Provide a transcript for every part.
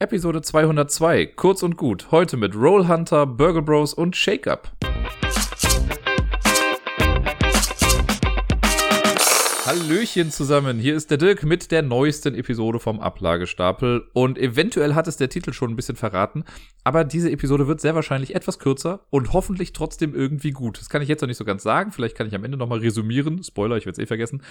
Episode 202, kurz und gut. Heute mit Roll Hunter, Burger Bros und Shake Up. Hallöchen zusammen, hier ist der Dirk mit der neuesten Episode vom Ablagestapel und eventuell hat es der Titel schon ein bisschen verraten, aber diese Episode wird sehr wahrscheinlich etwas kürzer und hoffentlich trotzdem irgendwie gut. Das kann ich jetzt noch nicht so ganz sagen, vielleicht kann ich am Ende nochmal resümieren, Spoiler, ich werde es eh vergessen.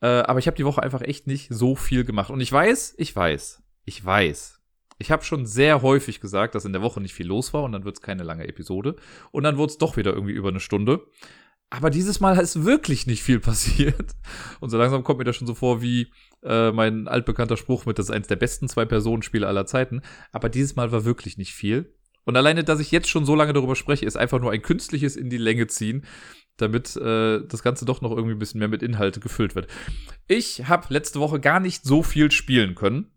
Äh, aber ich habe die Woche einfach echt nicht so viel gemacht und ich weiß, ich weiß, ich weiß, ich habe schon sehr häufig gesagt, dass in der Woche nicht viel los war und dann wird es keine lange Episode. Und dann wurde es doch wieder irgendwie über eine Stunde. Aber dieses Mal ist wirklich nicht viel passiert. Und so langsam kommt mir das schon so vor wie äh, mein altbekannter Spruch mit, das ist eins der besten Zwei-Personen-Spiele aller Zeiten. Aber dieses Mal war wirklich nicht viel. Und alleine, dass ich jetzt schon so lange darüber spreche, ist einfach nur ein künstliches in die Länge ziehen, damit äh, das Ganze doch noch irgendwie ein bisschen mehr mit Inhalte gefüllt wird. Ich habe letzte Woche gar nicht so viel spielen können.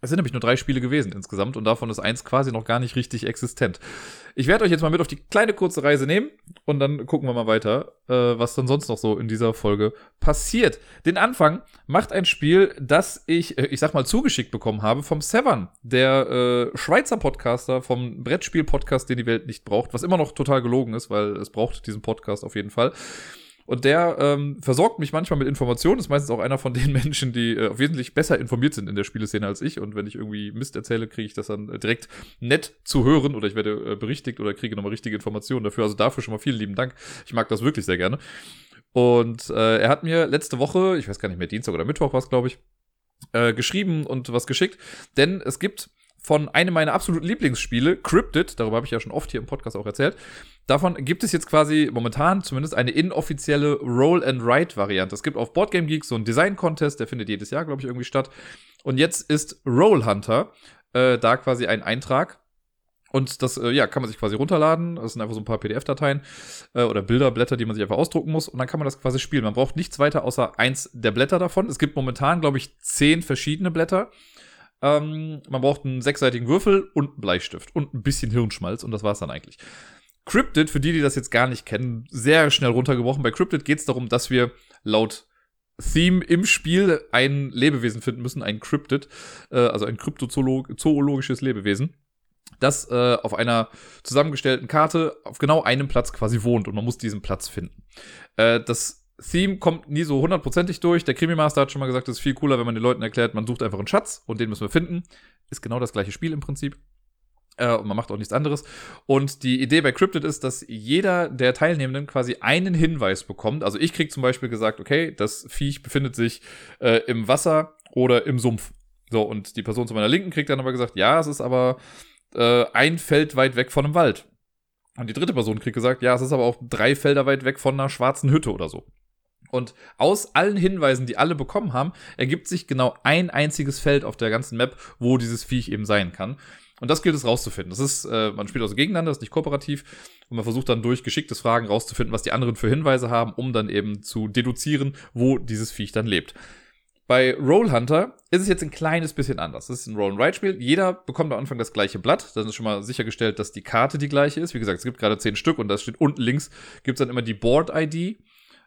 Es sind nämlich nur drei Spiele gewesen insgesamt und davon ist eins quasi noch gar nicht richtig existent. Ich werde euch jetzt mal mit auf die kleine kurze Reise nehmen und dann gucken wir mal weiter, äh, was dann sonst noch so in dieser Folge passiert. Den Anfang macht ein Spiel, das ich, äh, ich sag mal, zugeschickt bekommen habe vom Severn, der äh, Schweizer Podcaster vom Brettspiel-Podcast, den die Welt nicht braucht, was immer noch total gelogen ist, weil es braucht diesen Podcast auf jeden Fall. Und der ähm, versorgt mich manchmal mit Informationen. Ist meistens auch einer von den Menschen, die äh, wesentlich besser informiert sind in der Spieleszene als ich. Und wenn ich irgendwie Mist erzähle, kriege ich das dann äh, direkt nett zu hören oder ich werde äh, berichtigt oder kriege nochmal richtige Informationen dafür. Also dafür schon mal vielen lieben Dank. Ich mag das wirklich sehr gerne. Und äh, er hat mir letzte Woche, ich weiß gar nicht mehr, Dienstag oder Mittwoch war es, glaube ich, äh, geschrieben und was geschickt. Denn es gibt von einem meiner absoluten Lieblingsspiele, Cryptid, darüber habe ich ja schon oft hier im Podcast auch erzählt, Davon gibt es jetzt quasi momentan zumindest eine inoffizielle Roll-and-Write-Variante. Es gibt auf Boardgame Geek so einen Design-Contest, der findet jedes Jahr, glaube ich, irgendwie statt. Und jetzt ist Roll Hunter äh, da quasi ein Eintrag. Und das, äh, ja, kann man sich quasi runterladen. Das sind einfach so ein paar PDF-Dateien äh, oder Bilderblätter, die man sich einfach ausdrucken muss. Und dann kann man das quasi spielen. Man braucht nichts weiter außer eins der Blätter davon. Es gibt momentan, glaube ich, zehn verschiedene Blätter. Ähm, man braucht einen sechsseitigen Würfel und einen Bleistift und ein bisschen Hirnschmalz. Und das war's dann eigentlich. Cryptid, für die, die das jetzt gar nicht kennen, sehr schnell runtergebrochen. Bei Cryptid geht es darum, dass wir laut Theme im Spiel ein Lebewesen finden müssen, ein Cryptid, äh, also ein kryptozoologisches Lebewesen, das äh, auf einer zusammengestellten Karte auf genau einem Platz quasi wohnt und man muss diesen Platz finden. Äh, das Theme kommt nie so hundertprozentig durch. Der Krimi Master hat schon mal gesagt, es ist viel cooler, wenn man den Leuten erklärt, man sucht einfach einen Schatz und den müssen wir finden. Ist genau das gleiche Spiel im Prinzip. Äh, und man macht auch nichts anderes. Und die Idee bei Cryptid ist, dass jeder der Teilnehmenden quasi einen Hinweis bekommt. Also ich krieg zum Beispiel gesagt, okay, das Viech befindet sich äh, im Wasser oder im Sumpf. So, und die Person zu meiner Linken kriegt dann aber gesagt, ja, es ist aber äh, ein Feld weit weg von einem Wald. Und die dritte Person kriegt gesagt, ja, es ist aber auch drei Felder weit weg von einer schwarzen Hütte oder so. Und aus allen Hinweisen, die alle bekommen haben, ergibt sich genau ein einziges Feld auf der ganzen Map, wo dieses Viech eben sein kann. Und das gilt es rauszufinden. Das ist, äh, man spielt also gegeneinander, das ist nicht kooperativ. Und man versucht dann durch geschicktes Fragen rauszufinden, was die anderen für Hinweise haben, um dann eben zu deduzieren, wo dieses Viech dann lebt. Bei Roll Hunter ist es jetzt ein kleines bisschen anders. Das ist ein Roll-and-Write-Spiel. Jeder bekommt am Anfang das gleiche Blatt. Dann ist schon mal sichergestellt, dass die Karte die gleiche ist. Wie gesagt, es gibt gerade zehn Stück und da steht unten links, gibt es dann immer die Board-ID.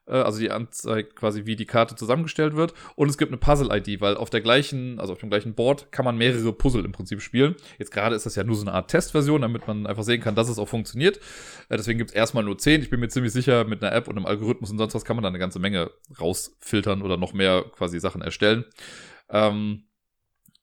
Äh, also die anzeigt quasi, wie die Karte zusammengestellt wird. Und es gibt eine Puzzle-ID, weil auf der gleichen, also auf dem gleichen Board kann man mehrere Puzzle im Prinzip spielen. Jetzt gerade ist das ja nur so eine Art Testversion, damit man einfach sehen kann, dass es auch funktioniert. Äh, deswegen gibt es erstmal nur 10. Ich bin mir ziemlich sicher, mit einer App und einem Algorithmus und sonst was kann man da eine ganze Menge rausfiltern oder noch mehr quasi Sachen erstellen. Ähm,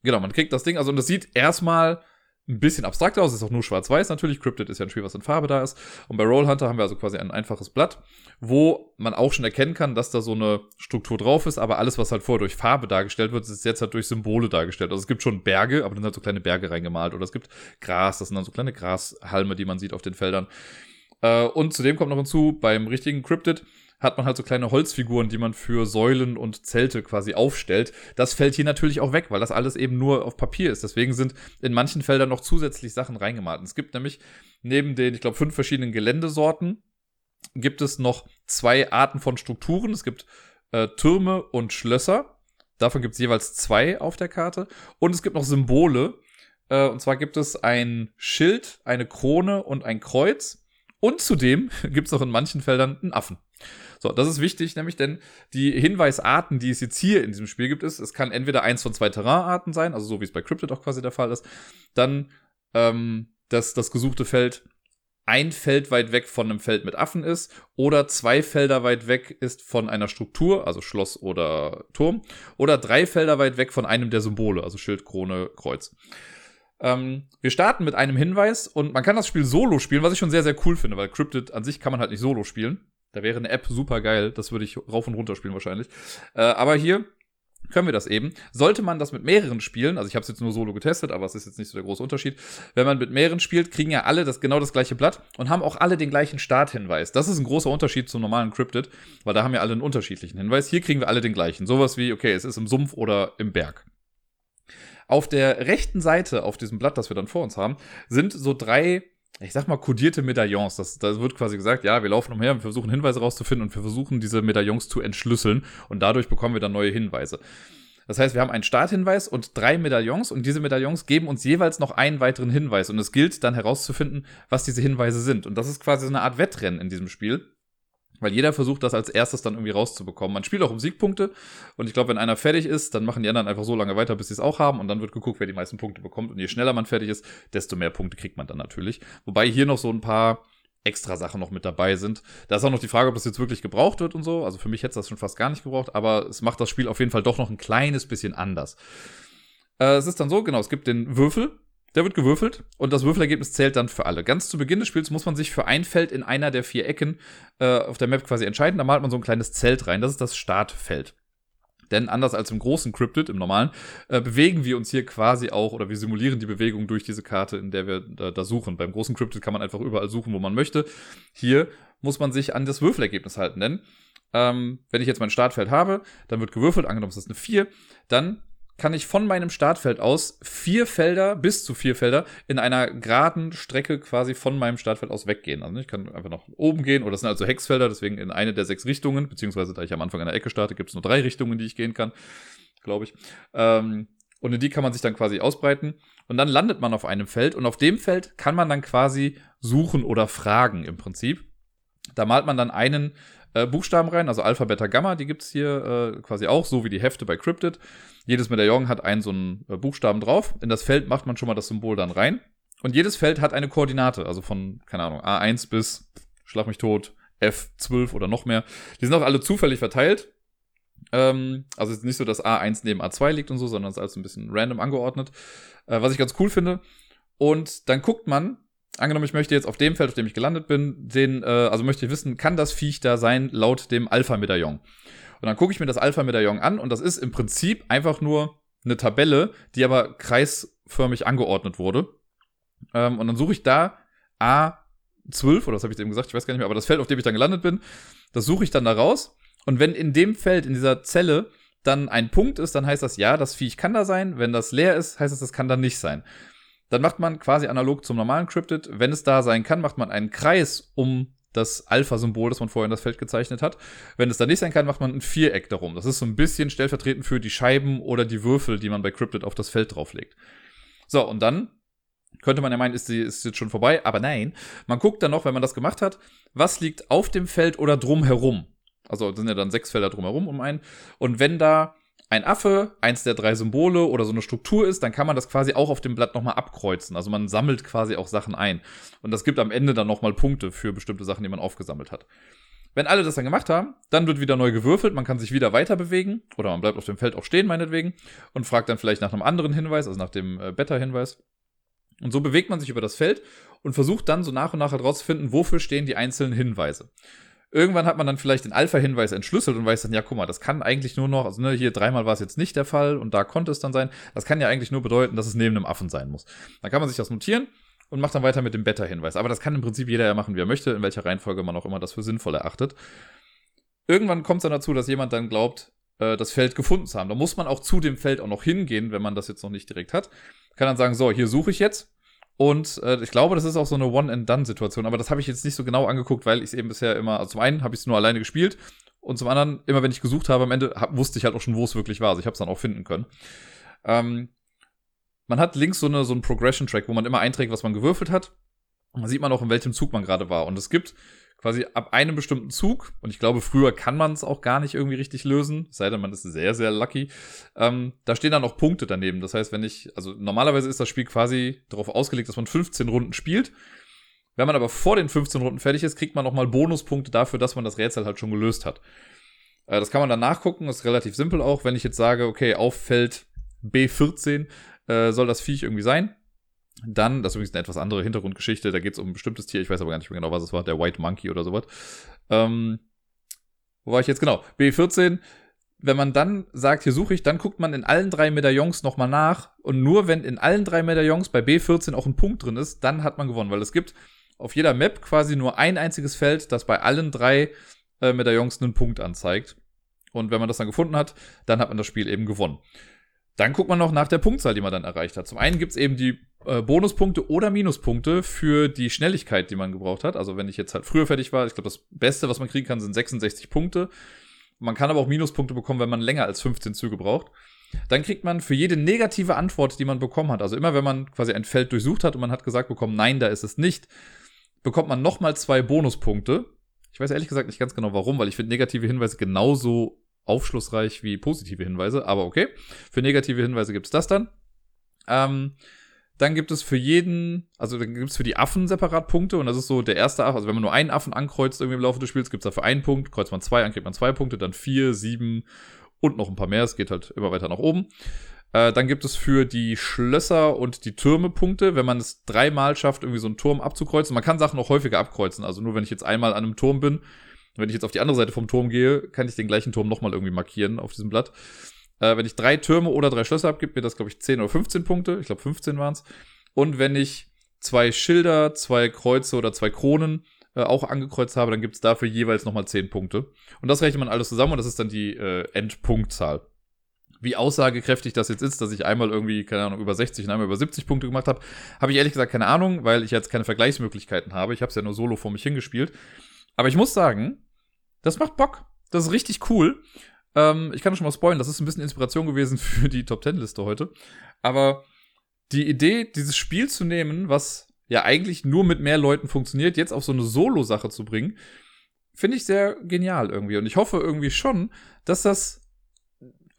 genau, man kriegt das Ding, also und das sieht erstmal ein bisschen abstrakter aus, ist auch nur schwarz-weiß natürlich. Cryptid ist ja ein Spiel, was in Farbe da ist. Und bei Rollhunter haben wir also quasi ein einfaches Blatt, wo man auch schon erkennen kann, dass da so eine Struktur drauf ist, aber alles, was halt vorher durch Farbe dargestellt wird, ist jetzt halt durch Symbole dargestellt. Also es gibt schon Berge, aber dann halt so kleine Berge reingemalt. Oder es gibt Gras, das sind dann so kleine Grashalme, die man sieht auf den Feldern. Äh, und zudem kommt noch hinzu, beim richtigen Cryptid hat man halt so kleine Holzfiguren, die man für Säulen und Zelte quasi aufstellt. Das fällt hier natürlich auch weg, weil das alles eben nur auf Papier ist. Deswegen sind in manchen Feldern noch zusätzlich Sachen reingemalt. Es gibt nämlich neben den, ich glaube, fünf verschiedenen Geländesorten, gibt es noch zwei Arten von Strukturen. Es gibt äh, Türme und Schlösser. Davon gibt es jeweils zwei auf der Karte. Und es gibt noch Symbole. Äh, und zwar gibt es ein Schild, eine Krone und ein Kreuz. Und zudem gibt es auch in manchen Feldern einen Affen. So, das ist wichtig, nämlich denn die Hinweisarten, die es jetzt hier in diesem Spiel gibt, ist, es kann entweder eins von zwei Terrainarten sein, also so wie es bei Cryptid auch quasi der Fall ist, dann ähm, dass das gesuchte Feld ein Feld weit weg von einem Feld mit Affen ist oder zwei Felder weit weg ist von einer Struktur, also Schloss oder Turm, oder drei Felder weit weg von einem der Symbole, also Schild, Krone, Kreuz. Ähm, wir starten mit einem Hinweis und man kann das Spiel solo spielen, was ich schon sehr, sehr cool finde, weil Cryptid an sich kann man halt nicht solo spielen. Da wäre eine App super geil, das würde ich rauf und runter spielen wahrscheinlich. Äh, aber hier können wir das eben. Sollte man das mit mehreren spielen, also ich habe es jetzt nur solo getestet, aber es ist jetzt nicht so der große Unterschied. Wenn man mit mehreren spielt, kriegen ja alle das genau das gleiche Blatt und haben auch alle den gleichen Starthinweis. Das ist ein großer Unterschied zum normalen Cryptid, weil da haben ja alle einen unterschiedlichen Hinweis. Hier kriegen wir alle den gleichen. Sowas wie, okay, es ist im Sumpf oder im Berg. Auf der rechten Seite auf diesem Blatt, das wir dann vor uns haben, sind so drei, ich sag mal, kodierte Medaillons. Das, da wird quasi gesagt, ja, wir laufen umher, wir versuchen Hinweise rauszufinden und wir versuchen diese Medaillons zu entschlüsseln und dadurch bekommen wir dann neue Hinweise. Das heißt, wir haben einen Starthinweis und drei Medaillons und diese Medaillons geben uns jeweils noch einen weiteren Hinweis und es gilt dann herauszufinden, was diese Hinweise sind. Und das ist quasi so eine Art Wettrennen in diesem Spiel. Weil jeder versucht, das als erstes dann irgendwie rauszubekommen. Man spielt auch um Siegpunkte. Und ich glaube, wenn einer fertig ist, dann machen die anderen einfach so lange weiter, bis sie es auch haben. Und dann wird geguckt, wer die meisten Punkte bekommt. Und je schneller man fertig ist, desto mehr Punkte kriegt man dann natürlich. Wobei hier noch so ein paar extra Sachen noch mit dabei sind. Da ist auch noch die Frage, ob das jetzt wirklich gebraucht wird und so. Also für mich hätte es das schon fast gar nicht gebraucht. Aber es macht das Spiel auf jeden Fall doch noch ein kleines bisschen anders. Äh, es ist dann so, genau, es gibt den Würfel. Der wird gewürfelt und das Würfelergebnis zählt dann für alle. Ganz zu Beginn des Spiels muss man sich für ein Feld in einer der vier Ecken äh, auf der Map quasi entscheiden. Da malt man so ein kleines Zelt rein. Das ist das Startfeld. Denn anders als im großen Cryptid, im normalen, äh, bewegen wir uns hier quasi auch oder wir simulieren die Bewegung durch diese Karte, in der wir da, da suchen. Beim großen Cryptid kann man einfach überall suchen, wo man möchte. Hier muss man sich an das Würfelergebnis halten. Denn ähm, wenn ich jetzt mein Startfeld habe, dann wird gewürfelt, angenommen es ist eine 4, dann kann ich von meinem Startfeld aus vier Felder, bis zu vier Felder, in einer geraden Strecke quasi von meinem Startfeld aus weggehen. Also ich kann einfach nach oben gehen, oder das sind also Hexfelder, deswegen in eine der sechs Richtungen, beziehungsweise da ich am Anfang an der Ecke starte, gibt es nur drei Richtungen, die ich gehen kann, glaube ich. Ähm, und in die kann man sich dann quasi ausbreiten. Und dann landet man auf einem Feld und auf dem Feld kann man dann quasi suchen oder fragen im Prinzip. Da malt man dann einen äh, Buchstaben rein, also Alpha, Beta, Gamma, die gibt's hier äh, quasi auch, so wie die Hefte bei Cryptid. Jedes Medaillon hat einen so einen äh, Buchstaben drauf. In das Feld macht man schon mal das Symbol dann rein. Und jedes Feld hat eine Koordinate, also von, keine Ahnung, A1 bis, schlag mich tot, F12 oder noch mehr. Die sind auch alle zufällig verteilt. Ähm, also es ist nicht so, dass A1 neben A2 liegt und so, sondern es ist alles ein bisschen random angeordnet. Äh, was ich ganz cool finde. Und dann guckt man, angenommen, ich möchte jetzt auf dem Feld, auf dem ich gelandet bin, den, äh, also möchte ich wissen, kann das Viech da sein laut dem Alpha-Medaillon? Und dann gucke ich mir das Alpha-Medaillon an und das ist im Prinzip einfach nur eine Tabelle, die aber kreisförmig angeordnet wurde. Ähm, und dann suche ich da A12, oder das habe ich eben gesagt, ich weiß gar nicht mehr, aber das Feld, auf dem ich dann gelandet bin, das suche ich dann da raus. Und wenn in dem Feld, in dieser Zelle, dann ein Punkt ist, dann heißt das ja, das Viech kann da sein. Wenn das leer ist, heißt es, das kann da nicht sein. Dann macht man quasi analog zum normalen Cryptid, wenn es da sein kann, macht man einen Kreis um das Alpha-Symbol, das man vorher in das Feld gezeichnet hat. Wenn es da nicht sein kann, macht man ein Viereck darum. Das ist so ein bisschen stellvertretend für die Scheiben oder die Würfel, die man bei Cryptid auf das Feld drauflegt. So, und dann könnte man ja meinen, ist, die, ist jetzt schon vorbei, aber nein. Man guckt dann noch, wenn man das gemacht hat, was liegt auf dem Feld oder drumherum. Also sind ja dann sechs Felder drumherum um einen. Und wenn da ein Affe eins der drei Symbole oder so eine Struktur ist, dann kann man das quasi auch auf dem Blatt nochmal abkreuzen. Also man sammelt quasi auch Sachen ein. Und das gibt am Ende dann nochmal Punkte für bestimmte Sachen, die man aufgesammelt hat. Wenn alle das dann gemacht haben, dann wird wieder neu gewürfelt, man kann sich wieder weiter bewegen oder man bleibt auf dem Feld auch stehen, meinetwegen, und fragt dann vielleicht nach einem anderen Hinweis, also nach dem äh, Beta-Hinweis. Und so bewegt man sich über das Feld und versucht dann so nach und nach herauszufinden, wofür stehen die einzelnen Hinweise. Irgendwann hat man dann vielleicht den Alpha-Hinweis entschlüsselt und weiß dann, ja, guck mal, das kann eigentlich nur noch, also ne, hier dreimal war es jetzt nicht der Fall und da konnte es dann sein. Das kann ja eigentlich nur bedeuten, dass es neben einem Affen sein muss. Dann kann man sich das notieren und macht dann weiter mit dem Beta-Hinweis. Aber das kann im Prinzip jeder ja machen, wie er möchte, in welcher Reihenfolge man auch immer das für sinnvoll erachtet. Irgendwann kommt es dann dazu, dass jemand dann glaubt, äh, das Feld gefunden zu haben. Da muss man auch zu dem Feld auch noch hingehen, wenn man das jetzt noch nicht direkt hat. Kann dann sagen, so, hier suche ich jetzt und äh, ich glaube, das ist auch so eine One-and-Done-Situation, aber das habe ich jetzt nicht so genau angeguckt, weil ich es eben bisher immer, also zum einen habe ich es nur alleine gespielt und zum anderen, immer wenn ich gesucht habe, am Ende hab, wusste ich halt auch schon, wo es wirklich war. Also ich habe es dann auch finden können. Ähm, man hat links so, eine, so einen Progression-Track, wo man immer einträgt, was man gewürfelt hat. Da sieht man auch, in welchem Zug man gerade war. Und es gibt quasi ab einem bestimmten Zug, und ich glaube, früher kann man es auch gar nicht irgendwie richtig lösen, sei denn man ist sehr, sehr lucky, ähm, da stehen dann auch Punkte daneben. Das heißt, wenn ich, also normalerweise ist das Spiel quasi darauf ausgelegt, dass man 15 Runden spielt. Wenn man aber vor den 15 Runden fertig ist, kriegt man nochmal Bonuspunkte dafür, dass man das Rätsel halt schon gelöst hat. Äh, das kann man dann nachgucken, ist relativ simpel auch. Wenn ich jetzt sage, okay, auf Feld B14 äh, soll das Viech irgendwie sein, dann, das ist übrigens eine etwas andere Hintergrundgeschichte, da geht es um ein bestimmtes Tier, ich weiß aber gar nicht mehr genau, was es war, der White Monkey oder sowas. Ähm, wo war ich jetzt genau? B14. Wenn man dann sagt, hier suche ich, dann guckt man in allen drei Medaillons nochmal nach. Und nur wenn in allen drei Medaillons bei B14 auch ein Punkt drin ist, dann hat man gewonnen. Weil es gibt auf jeder Map quasi nur ein einziges Feld, das bei allen drei äh, Medaillons einen Punkt anzeigt. Und wenn man das dann gefunden hat, dann hat man das Spiel eben gewonnen. Dann guckt man noch nach der Punktzahl, die man dann erreicht hat. Zum einen gibt's eben die äh, Bonuspunkte oder Minuspunkte für die Schnelligkeit, die man gebraucht hat. Also wenn ich jetzt halt früher fertig war, ich glaube, das Beste, was man kriegen kann, sind 66 Punkte. Man kann aber auch Minuspunkte bekommen, wenn man länger als 15 Züge braucht. Dann kriegt man für jede negative Antwort, die man bekommen hat, also immer wenn man quasi ein Feld durchsucht hat und man hat gesagt bekommen, nein, da ist es nicht, bekommt man nochmal zwei Bonuspunkte. Ich weiß ehrlich gesagt nicht ganz genau warum, weil ich finde negative Hinweise genauso aufschlussreich wie positive Hinweise, aber okay. Für negative Hinweise gibt's das dann. Ähm, dann gibt es für jeden, also dann gibt es für die Affen separat Punkte und das ist so der erste Affe. Also wenn man nur einen Affen ankreuzt irgendwie im Laufe des Spiels, gibt es dafür einen Punkt. Kreuzt man zwei an, kriegt man zwei Punkte, dann vier, sieben und noch ein paar mehr. Es geht halt immer weiter nach oben. Äh, dann gibt es für die Schlösser und die Türme Punkte, wenn man es dreimal schafft, irgendwie so einen Turm abzukreuzen. Man kann Sachen auch häufiger abkreuzen. Also nur wenn ich jetzt einmal an einem Turm bin, wenn ich jetzt auf die andere Seite vom Turm gehe, kann ich den gleichen Turm nochmal irgendwie markieren auf diesem Blatt. Äh, wenn ich drei Türme oder drei Schlösser habe, gibt mir das, glaube ich, 10 oder 15 Punkte. Ich glaube, 15 waren es. Und wenn ich zwei Schilder, zwei Kreuze oder zwei Kronen äh, auch angekreuzt habe, dann gibt es dafür jeweils nochmal 10 Punkte. Und das rechnet man alles zusammen und das ist dann die äh, Endpunktzahl. Wie aussagekräftig das jetzt ist, dass ich einmal irgendwie, keine Ahnung, über 60 und einmal über 70 Punkte gemacht habe, habe ich ehrlich gesagt keine Ahnung, weil ich jetzt keine Vergleichsmöglichkeiten habe. Ich habe es ja nur solo vor mich hingespielt. Aber ich muss sagen, das macht Bock. Das ist richtig cool. Ähm, ich kann schon mal spoilen, das ist ein bisschen Inspiration gewesen für die Top 10 Liste heute. Aber die Idee, dieses Spiel zu nehmen, was ja eigentlich nur mit mehr Leuten funktioniert, jetzt auf so eine Solo-Sache zu bringen, finde ich sehr genial irgendwie. Und ich hoffe irgendwie schon, dass das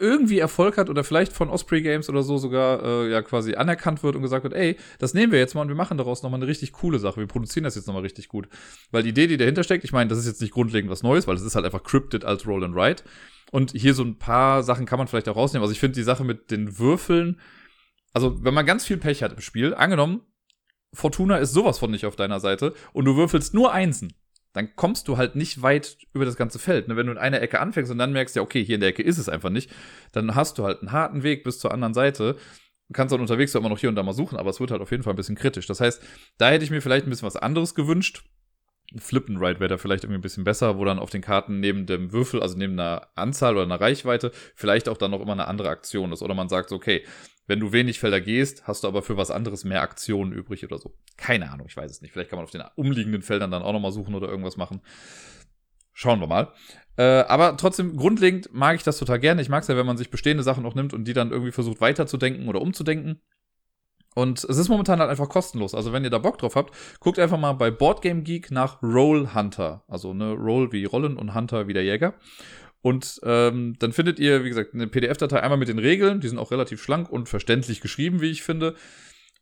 irgendwie Erfolg hat oder vielleicht von Osprey Games oder so sogar äh, ja quasi anerkannt wird und gesagt wird, ey, das nehmen wir jetzt mal und wir machen daraus nochmal eine richtig coole Sache. Wir produzieren das jetzt nochmal richtig gut. Weil die Idee, die dahinter steckt, ich meine, das ist jetzt nicht grundlegend was Neues, weil es ist halt einfach cryptid als Roll and Write. Und hier so ein paar Sachen kann man vielleicht auch rausnehmen. Also ich finde die Sache mit den Würfeln, also wenn man ganz viel Pech hat im Spiel, angenommen, Fortuna ist sowas von nicht auf deiner Seite und du würfelst nur Einsen, dann kommst du halt nicht weit über das ganze Feld. Ne? Wenn du in einer Ecke anfängst und dann merkst, ja, okay, hier in der Ecke ist es einfach nicht, dann hast du halt einen harten Weg bis zur anderen Seite. Du kannst dann unterwegs immer noch hier und da mal suchen, aber es wird halt auf jeden Fall ein bisschen kritisch. Das heißt, da hätte ich mir vielleicht ein bisschen was anderes gewünscht. Ein Flippenride wäre da vielleicht irgendwie ein bisschen besser, wo dann auf den Karten neben dem Würfel, also neben einer Anzahl oder einer Reichweite, vielleicht auch dann noch immer eine andere Aktion ist. Oder man sagt okay, wenn du wenig Felder gehst, hast du aber für was anderes mehr Aktionen übrig oder so. Keine Ahnung, ich weiß es nicht. Vielleicht kann man auf den umliegenden Feldern dann auch nochmal suchen oder irgendwas machen. Schauen wir mal. Äh, aber trotzdem, grundlegend mag ich das total gerne. Ich mag es ja, wenn man sich bestehende Sachen auch nimmt und die dann irgendwie versucht weiterzudenken oder umzudenken. Und es ist momentan halt einfach kostenlos. Also wenn ihr da Bock drauf habt, guckt einfach mal bei Boardgame Geek nach Roll Hunter. Also ne Roll wie Rollen und Hunter wie der Jäger. Und ähm, dann findet ihr, wie gesagt, eine PDF-Datei einmal mit den Regeln. Die sind auch relativ schlank und verständlich geschrieben, wie ich finde.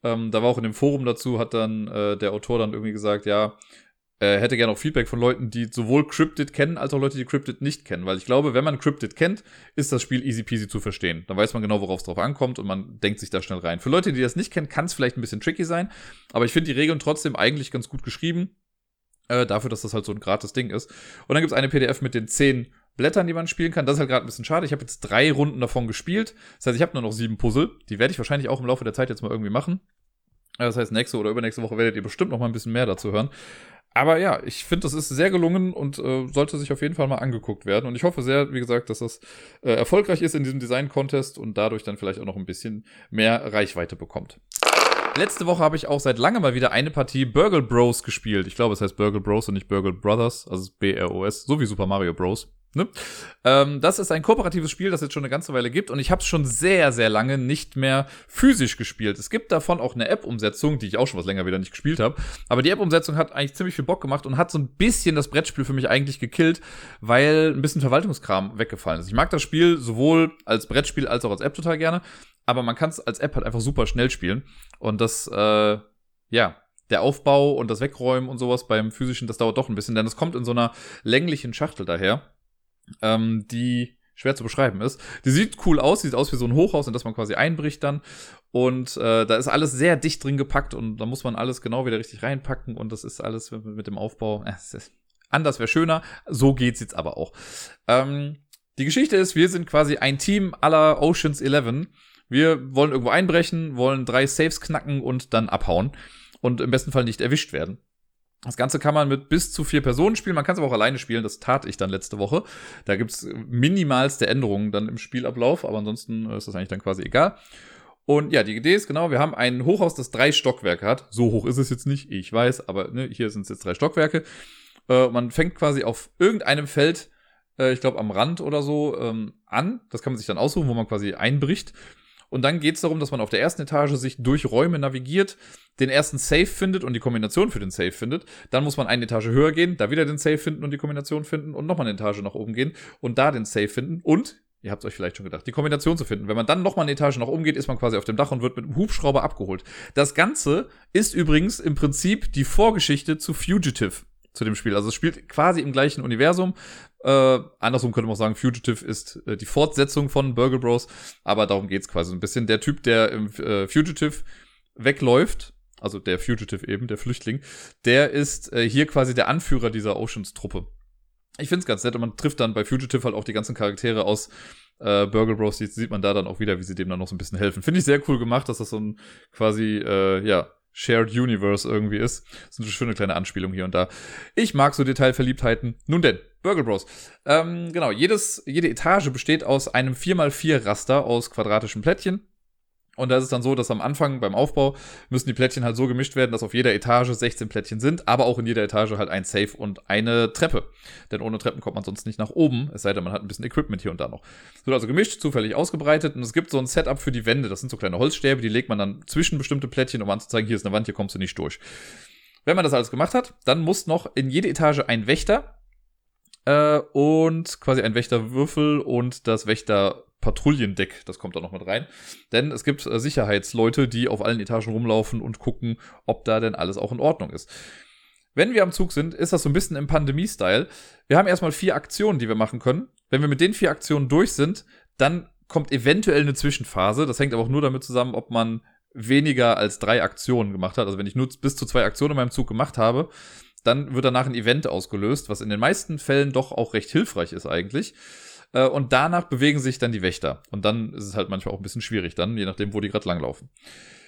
Ähm, da war auch in dem Forum dazu, hat dann äh, der Autor dann irgendwie gesagt, ja, er hätte gerne auch Feedback von Leuten, die sowohl Cryptid kennen, als auch Leute, die Cryptid nicht kennen. Weil ich glaube, wenn man Cryptid kennt, ist das Spiel easy peasy zu verstehen. Dann weiß man genau, worauf es drauf ankommt und man denkt sich da schnell rein. Für Leute, die das nicht kennen, kann es vielleicht ein bisschen tricky sein. Aber ich finde die Regeln trotzdem eigentlich ganz gut geschrieben. Äh, dafür, dass das halt so ein gratis Ding ist. Und dann gibt es eine PDF mit den zehn Blättern, die man spielen kann. Das ist halt gerade ein bisschen schade. Ich habe jetzt drei Runden davon gespielt. Das heißt, ich habe nur noch sieben Puzzle. Die werde ich wahrscheinlich auch im Laufe der Zeit jetzt mal irgendwie machen. Das heißt, nächste oder übernächste Woche werdet ihr bestimmt noch mal ein bisschen mehr dazu hören. Aber ja, ich finde, das ist sehr gelungen und äh, sollte sich auf jeden Fall mal angeguckt werden. Und ich hoffe sehr, wie gesagt, dass das äh, erfolgreich ist in diesem Design-Contest und dadurch dann vielleicht auch noch ein bisschen mehr Reichweite bekommt. Letzte Woche habe ich auch seit langem mal wieder eine Partie Burgle Bros gespielt. Ich glaube, es heißt Burgle Bros und nicht Burgle Brothers, also B-R-O-S, so wie Super Mario Bros. Ne? Ähm, das ist ein kooperatives Spiel, das jetzt schon eine ganze Weile gibt und ich habe es schon sehr, sehr lange nicht mehr physisch gespielt. Es gibt davon auch eine App-Umsetzung, die ich auch schon was länger wieder nicht gespielt habe. Aber die App-Umsetzung hat eigentlich ziemlich viel Bock gemacht und hat so ein bisschen das Brettspiel für mich eigentlich gekillt, weil ein bisschen Verwaltungskram weggefallen ist. Ich mag das Spiel sowohl als Brettspiel als auch als App total gerne, aber man kann es als App halt einfach super schnell spielen. Und das, äh, ja, der Aufbau und das Wegräumen und sowas beim physischen, das dauert doch ein bisschen, denn es kommt in so einer länglichen Schachtel daher ähm, die schwer zu beschreiben ist. Die sieht cool aus, sieht aus wie so ein Hochhaus, in das man quasi einbricht dann. Und äh, da ist alles sehr dicht drin gepackt und da muss man alles genau wieder richtig reinpacken und das ist alles mit, mit dem Aufbau. Äh, anders wäre schöner, so geht's jetzt aber auch. Ähm, die Geschichte ist, wir sind quasi ein Team aller Oceans 11. Wir wollen irgendwo einbrechen, wollen drei Saves knacken und dann abhauen und im besten Fall nicht erwischt werden. Das Ganze kann man mit bis zu vier Personen spielen. Man kann es aber auch alleine spielen. Das tat ich dann letzte Woche. Da gibt's minimalste Änderungen dann im Spielablauf, aber ansonsten ist das eigentlich dann quasi egal. Und ja, die Idee ist genau, wir haben ein Hochhaus, das drei Stockwerke hat. So hoch ist es jetzt nicht, ich weiß, aber ne, hier sind es jetzt drei Stockwerke. Äh, man fängt quasi auf irgendeinem Feld, äh, ich glaube am Rand oder so, ähm, an. Das kann man sich dann aussuchen, wo man quasi einbricht. Und dann geht es darum, dass man auf der ersten Etage sich durch Räume navigiert, den ersten Safe findet und die Kombination für den Safe findet. Dann muss man eine Etage höher gehen, da wieder den Safe finden und die Kombination finden und nochmal eine Etage nach oben gehen und da den Safe finden und Ihr habt euch vielleicht schon gedacht, die Kombination zu finden. Wenn man dann nochmal eine Etage nach oben geht, ist man quasi auf dem Dach und wird mit einem Hubschrauber abgeholt. Das Ganze ist übrigens im Prinzip die Vorgeschichte zu Fugitive zu dem Spiel. Also es spielt quasi im gleichen Universum. Äh, andersrum könnte man auch sagen, Fugitive ist äh, die Fortsetzung von Burgle Bros. Aber darum geht's quasi so ein bisschen. Der Typ, der im äh, Fugitive wegläuft, also der Fugitive eben, der Flüchtling, der ist äh, hier quasi der Anführer dieser Oceans-Truppe. Ich find's ganz nett und man trifft dann bei Fugitive halt auch die ganzen Charaktere aus äh, Burgle Bros. Die sieht man da dann auch wieder, wie sie dem dann noch so ein bisschen helfen. Finde ich sehr cool gemacht, dass das so ein quasi, äh, ja, Shared Universe irgendwie ist. Das ist eine schöne kleine Anspielung hier und da. Ich mag so Detailverliebtheiten. Nun denn, Burgle Bros. Ähm, genau, jedes, jede Etage besteht aus einem 4x4 Raster aus quadratischen Plättchen. Und da ist es dann so, dass am Anfang beim Aufbau müssen die Plättchen halt so gemischt werden, dass auf jeder Etage 16 Plättchen sind, aber auch in jeder Etage halt ein Safe und eine Treppe. Denn ohne Treppen kommt man sonst nicht nach oben, es sei denn, man hat ein bisschen Equipment hier und da noch. Es wird also gemischt, zufällig ausgebreitet und es gibt so ein Setup für die Wände. Das sind so kleine Holzstäbe, die legt man dann zwischen bestimmte Plättchen, um anzuzeigen, hier ist eine Wand, hier kommst du nicht durch. Wenn man das alles gemacht hat, dann muss noch in jede Etage ein Wächter äh, und quasi ein Wächterwürfel und das Wächter Patrouillendeck, das kommt da noch mit rein. Denn es gibt äh, Sicherheitsleute, die auf allen Etagen rumlaufen und gucken, ob da denn alles auch in Ordnung ist. Wenn wir am Zug sind, ist das so ein bisschen im Pandemie-Style. Wir haben erstmal vier Aktionen, die wir machen können. Wenn wir mit den vier Aktionen durch sind, dann kommt eventuell eine Zwischenphase. Das hängt aber auch nur damit zusammen, ob man weniger als drei Aktionen gemacht hat. Also wenn ich nur bis zu zwei Aktionen in meinem Zug gemacht habe, dann wird danach ein Event ausgelöst, was in den meisten Fällen doch auch recht hilfreich ist eigentlich. Äh, und danach bewegen sich dann die Wächter. Und dann ist es halt manchmal auch ein bisschen schwierig dann, je nachdem, wo die gerade langlaufen.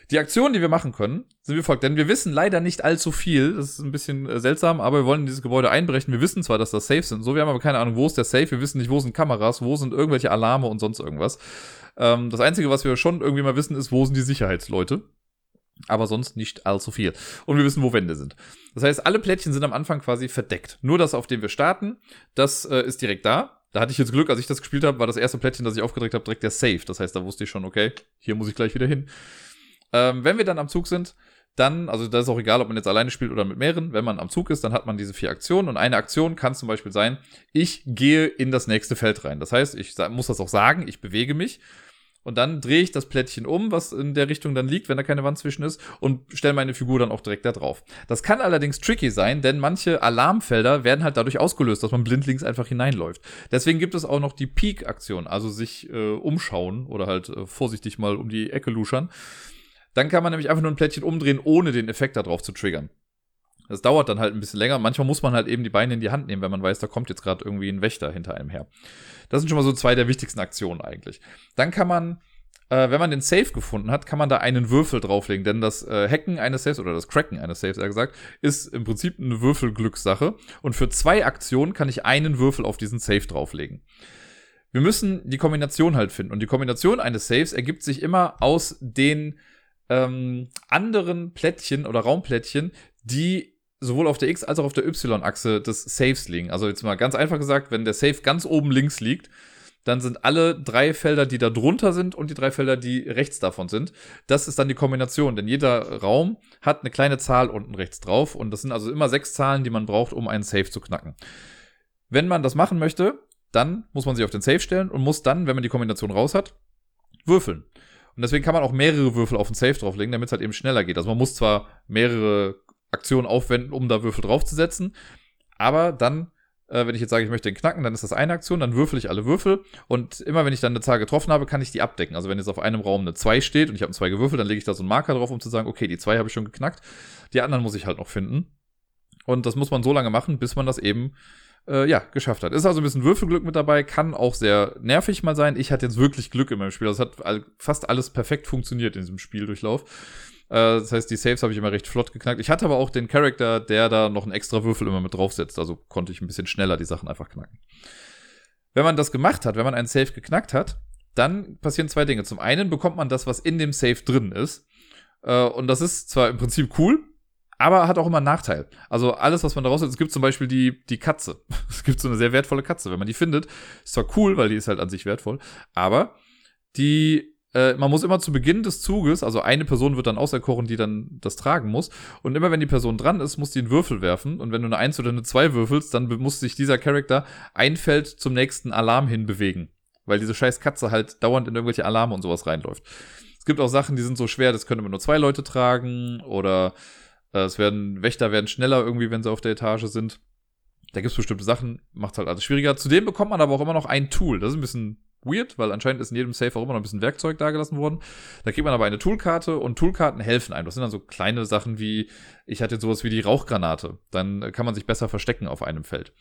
Die Aktionen, die wir machen können, sind wie folgt, denn wir wissen leider nicht allzu viel. Das ist ein bisschen äh, seltsam, aber wir wollen in dieses Gebäude einbrechen. Wir wissen zwar, dass das Safe sind, so, wir haben aber keine Ahnung, wo ist der Safe. Wir wissen nicht, wo sind Kameras, wo sind irgendwelche Alarme und sonst irgendwas. Ähm, das Einzige, was wir schon irgendwie mal wissen, ist, wo sind die Sicherheitsleute aber sonst nicht allzu viel. Und wir wissen, wo Wände sind. Das heißt, alle Plättchen sind am Anfang quasi verdeckt. Nur das, auf dem wir starten, das äh, ist direkt da. Da hatte ich jetzt Glück, als ich das gespielt habe, war das erste Plättchen, das ich aufgedrückt habe, direkt der Safe. Das heißt, da wusste ich schon, okay, hier muss ich gleich wieder hin. Ähm, wenn wir dann am Zug sind, dann, also das ist auch egal, ob man jetzt alleine spielt oder mit mehreren, wenn man am Zug ist, dann hat man diese vier Aktionen und eine Aktion kann zum Beispiel sein, ich gehe in das nächste Feld rein. Das heißt, ich muss das auch sagen, ich bewege mich und dann drehe ich das Plättchen um, was in der Richtung dann liegt, wenn da keine Wand zwischen ist, und stelle meine Figur dann auch direkt da drauf. Das kann allerdings tricky sein, denn manche Alarmfelder werden halt dadurch ausgelöst, dass man blindlings einfach hineinläuft. Deswegen gibt es auch noch die Peak-Aktion, also sich äh, umschauen oder halt äh, vorsichtig mal um die Ecke luschern. Dann kann man nämlich einfach nur ein Plättchen umdrehen, ohne den Effekt darauf zu triggern. Das dauert dann halt ein bisschen länger. Manchmal muss man halt eben die Beine in die Hand nehmen, wenn man weiß, da kommt jetzt gerade irgendwie ein Wächter hinter einem her. Das sind schon mal so zwei der wichtigsten Aktionen eigentlich. Dann kann man, äh, wenn man den Safe gefunden hat, kann man da einen Würfel drauflegen, denn das äh, Hacken eines Saves oder das Cracken eines Saves, eher gesagt, ist im Prinzip eine Würfelglückssache. Und für zwei Aktionen kann ich einen Würfel auf diesen Safe drauflegen. Wir müssen die Kombination halt finden. Und die Kombination eines Saves ergibt sich immer aus den ähm, anderen Plättchen oder Raumplättchen, die sowohl auf der X- als auch auf der Y-Achse des Saves liegen. Also jetzt mal ganz einfach gesagt, wenn der Safe ganz oben links liegt, dann sind alle drei Felder, die da drunter sind und die drei Felder, die rechts davon sind. Das ist dann die Kombination, denn jeder Raum hat eine kleine Zahl unten rechts drauf und das sind also immer sechs Zahlen, die man braucht, um einen Safe zu knacken. Wenn man das machen möchte, dann muss man sich auf den Safe stellen und muss dann, wenn man die Kombination raus hat, würfeln. Und deswegen kann man auch mehrere Würfel auf den Safe drauflegen, damit es halt eben schneller geht. Also man muss zwar mehrere Aktionen aufwenden, um da Würfel draufzusetzen, aber dann äh, wenn ich jetzt sage, ich möchte den knacken, dann ist das eine Aktion, dann würfel ich alle Würfel und immer wenn ich dann eine Zahl getroffen habe, kann ich die abdecken. Also wenn jetzt auf einem Raum eine 2 steht und ich habe 2 gewürfelt, dann lege ich da so einen Marker drauf, um zu sagen, okay, die 2 habe ich schon geknackt, die anderen muss ich halt noch finden. Und das muss man so lange machen, bis man das eben äh, ja, geschafft hat. Ist also ein bisschen Würfelglück mit dabei, kann auch sehr nervig mal sein. Ich hatte jetzt wirklich Glück in meinem Spiel. Das hat all, fast alles perfekt funktioniert in diesem Spieldurchlauf. Äh, das heißt, die Saves habe ich immer recht flott geknackt. Ich hatte aber auch den Charakter, der da noch einen extra Würfel immer mit draufsetzt. Also konnte ich ein bisschen schneller die Sachen einfach knacken. Wenn man das gemacht hat, wenn man einen Save geknackt hat, dann passieren zwei Dinge. Zum einen bekommt man das, was in dem Save drin ist. Äh, und das ist zwar im Prinzip cool, aber hat auch immer einen Nachteil. Also alles, was man daraus hat, es gibt zum Beispiel die, die Katze. Es gibt so eine sehr wertvolle Katze. Wenn man die findet, ist zwar cool, weil die ist halt an sich wertvoll, aber die äh, man muss immer zu Beginn des Zuges, also eine Person wird dann auserkoren, die dann das tragen muss. Und immer wenn die Person dran ist, muss die einen Würfel werfen. Und wenn du eine 1 oder eine 2 würfelst, dann muss sich dieser Charakter ein Feld zum nächsten Alarm hin bewegen. Weil diese scheiß Katze halt dauernd in irgendwelche Alarme und sowas reinläuft. Es gibt auch Sachen, die sind so schwer, das können immer nur zwei Leute tragen. Oder äh, es werden, Wächter werden schneller irgendwie, wenn sie auf der Etage sind. Da gibt es bestimmte Sachen, macht halt alles schwieriger. Zudem bekommt man aber auch immer noch ein Tool. Das ist ein bisschen weird, weil anscheinend ist in jedem Safe auch immer noch ein bisschen Werkzeug dagelassen worden. Da kriegt man aber eine Toolkarte und Toolkarten helfen einem. Das sind dann so kleine Sachen wie, ich hatte sowas wie die Rauchgranate. Dann kann man sich besser verstecken auf einem Feld.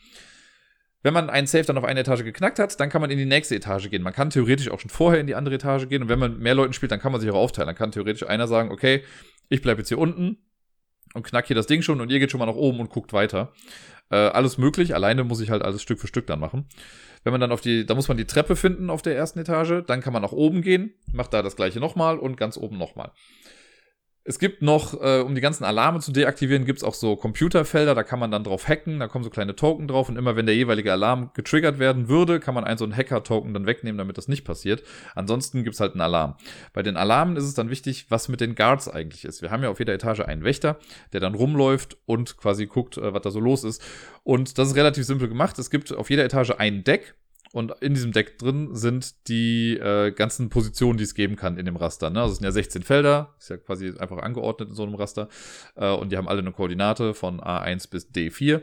Wenn man einen Safe dann auf eine Etage geknackt hat, dann kann man in die nächste Etage gehen. Man kann theoretisch auch schon vorher in die andere Etage gehen und wenn man mehr Leuten spielt, dann kann man sich auch aufteilen. Dann kann theoretisch einer sagen, okay, ich bleibe jetzt hier unten und knack hier das Ding schon und ihr geht schon mal nach oben und guckt weiter. Äh, alles möglich, alleine muss ich halt alles Stück für Stück dann machen. Wenn man dann auf die, da muss man die Treppe finden auf der ersten Etage, dann kann man nach oben gehen, macht da das gleiche nochmal und ganz oben nochmal. Es gibt noch, äh, um die ganzen Alarme zu deaktivieren, gibt es auch so Computerfelder, da kann man dann drauf hacken, da kommen so kleine Token drauf und immer wenn der jeweilige Alarm getriggert werden würde, kann man einen so einen Hacker-Token dann wegnehmen, damit das nicht passiert. Ansonsten gibt es halt einen Alarm. Bei den Alarmen ist es dann wichtig, was mit den Guards eigentlich ist. Wir haben ja auf jeder Etage einen Wächter, der dann rumläuft und quasi guckt, äh, was da so los ist. Und das ist relativ simpel gemacht. Es gibt auf jeder Etage ein Deck, und in diesem Deck drin sind die äh, ganzen Positionen, die es geben kann in dem Raster. Ne? Also es sind ja 16 Felder, ist ja quasi einfach angeordnet in so einem Raster. Äh, und die haben alle eine Koordinate von A1 bis D4.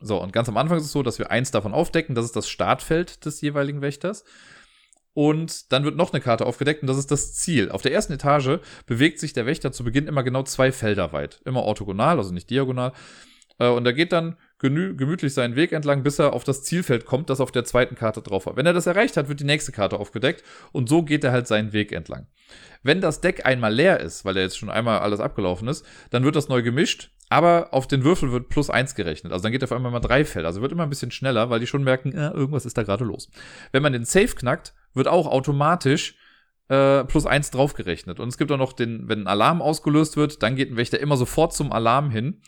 So, und ganz am Anfang ist es so, dass wir eins davon aufdecken. Das ist das Startfeld des jeweiligen Wächters. Und dann wird noch eine Karte aufgedeckt und das ist das Ziel. Auf der ersten Etage bewegt sich der Wächter zu Beginn immer genau zwei Felder weit. Immer orthogonal, also nicht diagonal. Äh, und er geht dann gemütlich seinen Weg entlang, bis er auf das Zielfeld kommt, das auf der zweiten Karte drauf war. Wenn er das erreicht hat, wird die nächste Karte aufgedeckt und so geht er halt seinen Weg entlang. Wenn das Deck einmal leer ist, weil er jetzt schon einmal alles abgelaufen ist, dann wird das neu gemischt, aber auf den Würfel wird plus eins gerechnet. Also dann geht er auf einmal mal drei Felder. Also wird immer ein bisschen schneller, weil die schon merken, äh, irgendwas ist da gerade los. Wenn man den Safe knackt, wird auch automatisch äh, plus eins draufgerechnet. Und es gibt auch noch den, wenn ein Alarm ausgelöst wird, dann geht ein Wächter immer sofort zum Alarm hin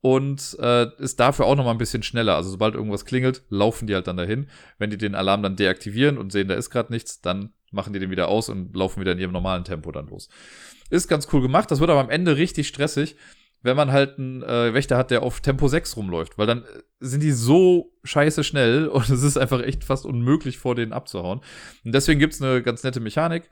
und äh, ist dafür auch noch mal ein bisschen schneller. Also sobald irgendwas klingelt, laufen die halt dann dahin. Wenn die den Alarm dann deaktivieren und sehen, da ist gerade nichts, dann machen die den wieder aus und laufen wieder in ihrem normalen Tempo dann los. Ist ganz cool gemacht. Das wird aber am Ende richtig stressig, wenn man halt einen äh, Wächter hat, der auf Tempo 6 rumläuft, weil dann äh, sind die so scheiße schnell und es ist einfach echt fast unmöglich vor denen abzuhauen. Und deswegen gibt's eine ganz nette Mechanik.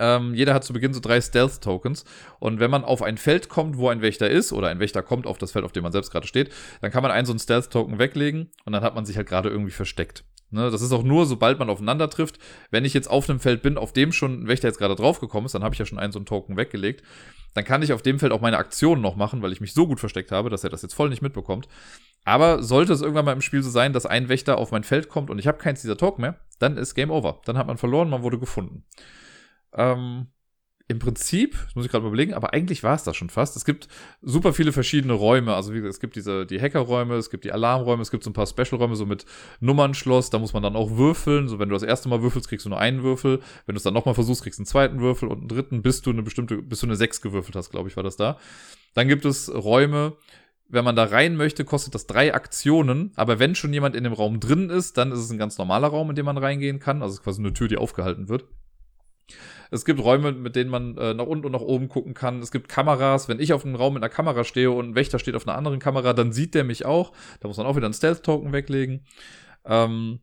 Ähm, jeder hat zu Beginn so drei Stealth-Tokens. Und wenn man auf ein Feld kommt, wo ein Wächter ist, oder ein Wächter kommt auf das Feld, auf dem man selbst gerade steht, dann kann man einen so einen Stealth-Token weglegen und dann hat man sich halt gerade irgendwie versteckt. Ne, das ist auch nur, sobald man aufeinander trifft. Wenn ich jetzt auf einem Feld bin, auf dem schon ein Wächter jetzt gerade draufgekommen ist, dann habe ich ja schon einen so einen Token weggelegt. Dann kann ich auf dem Feld auch meine Aktionen noch machen, weil ich mich so gut versteckt habe, dass er das jetzt voll nicht mitbekommt. Aber sollte es irgendwann mal im Spiel so sein, dass ein Wächter auf mein Feld kommt und ich habe keins dieser Token mehr, dann ist Game Over. Dann hat man verloren, man wurde gefunden. Ähm, Im Prinzip, das muss ich gerade überlegen, aber eigentlich war es das schon fast. Es gibt super viele verschiedene Räume. Also wie gesagt, es gibt diese die Hackerräume, es gibt die Alarmräume, es gibt so ein paar Specialräume so mit Nummernschloss. Da muss man dann auch würfeln. So wenn du das erste Mal würfelst, kriegst du nur einen Würfel. Wenn du es dann nochmal versuchst, kriegst du einen zweiten Würfel und einen dritten, bis du eine bestimmte, bis du eine sechs gewürfelt hast, glaube ich, war das da. Dann gibt es Räume, wenn man da rein möchte, kostet das drei Aktionen. Aber wenn schon jemand in dem Raum drin ist, dann ist es ein ganz normaler Raum, in dem man reingehen kann. Also quasi eine Tür, die aufgehalten wird. Es gibt Räume, mit denen man äh, nach unten und nach oben gucken kann. Es gibt Kameras. Wenn ich auf einem Raum mit einer Kamera stehe und ein Wächter steht auf einer anderen Kamera, dann sieht der mich auch. Da muss man auch wieder einen Stealth-Token weglegen. Ähm,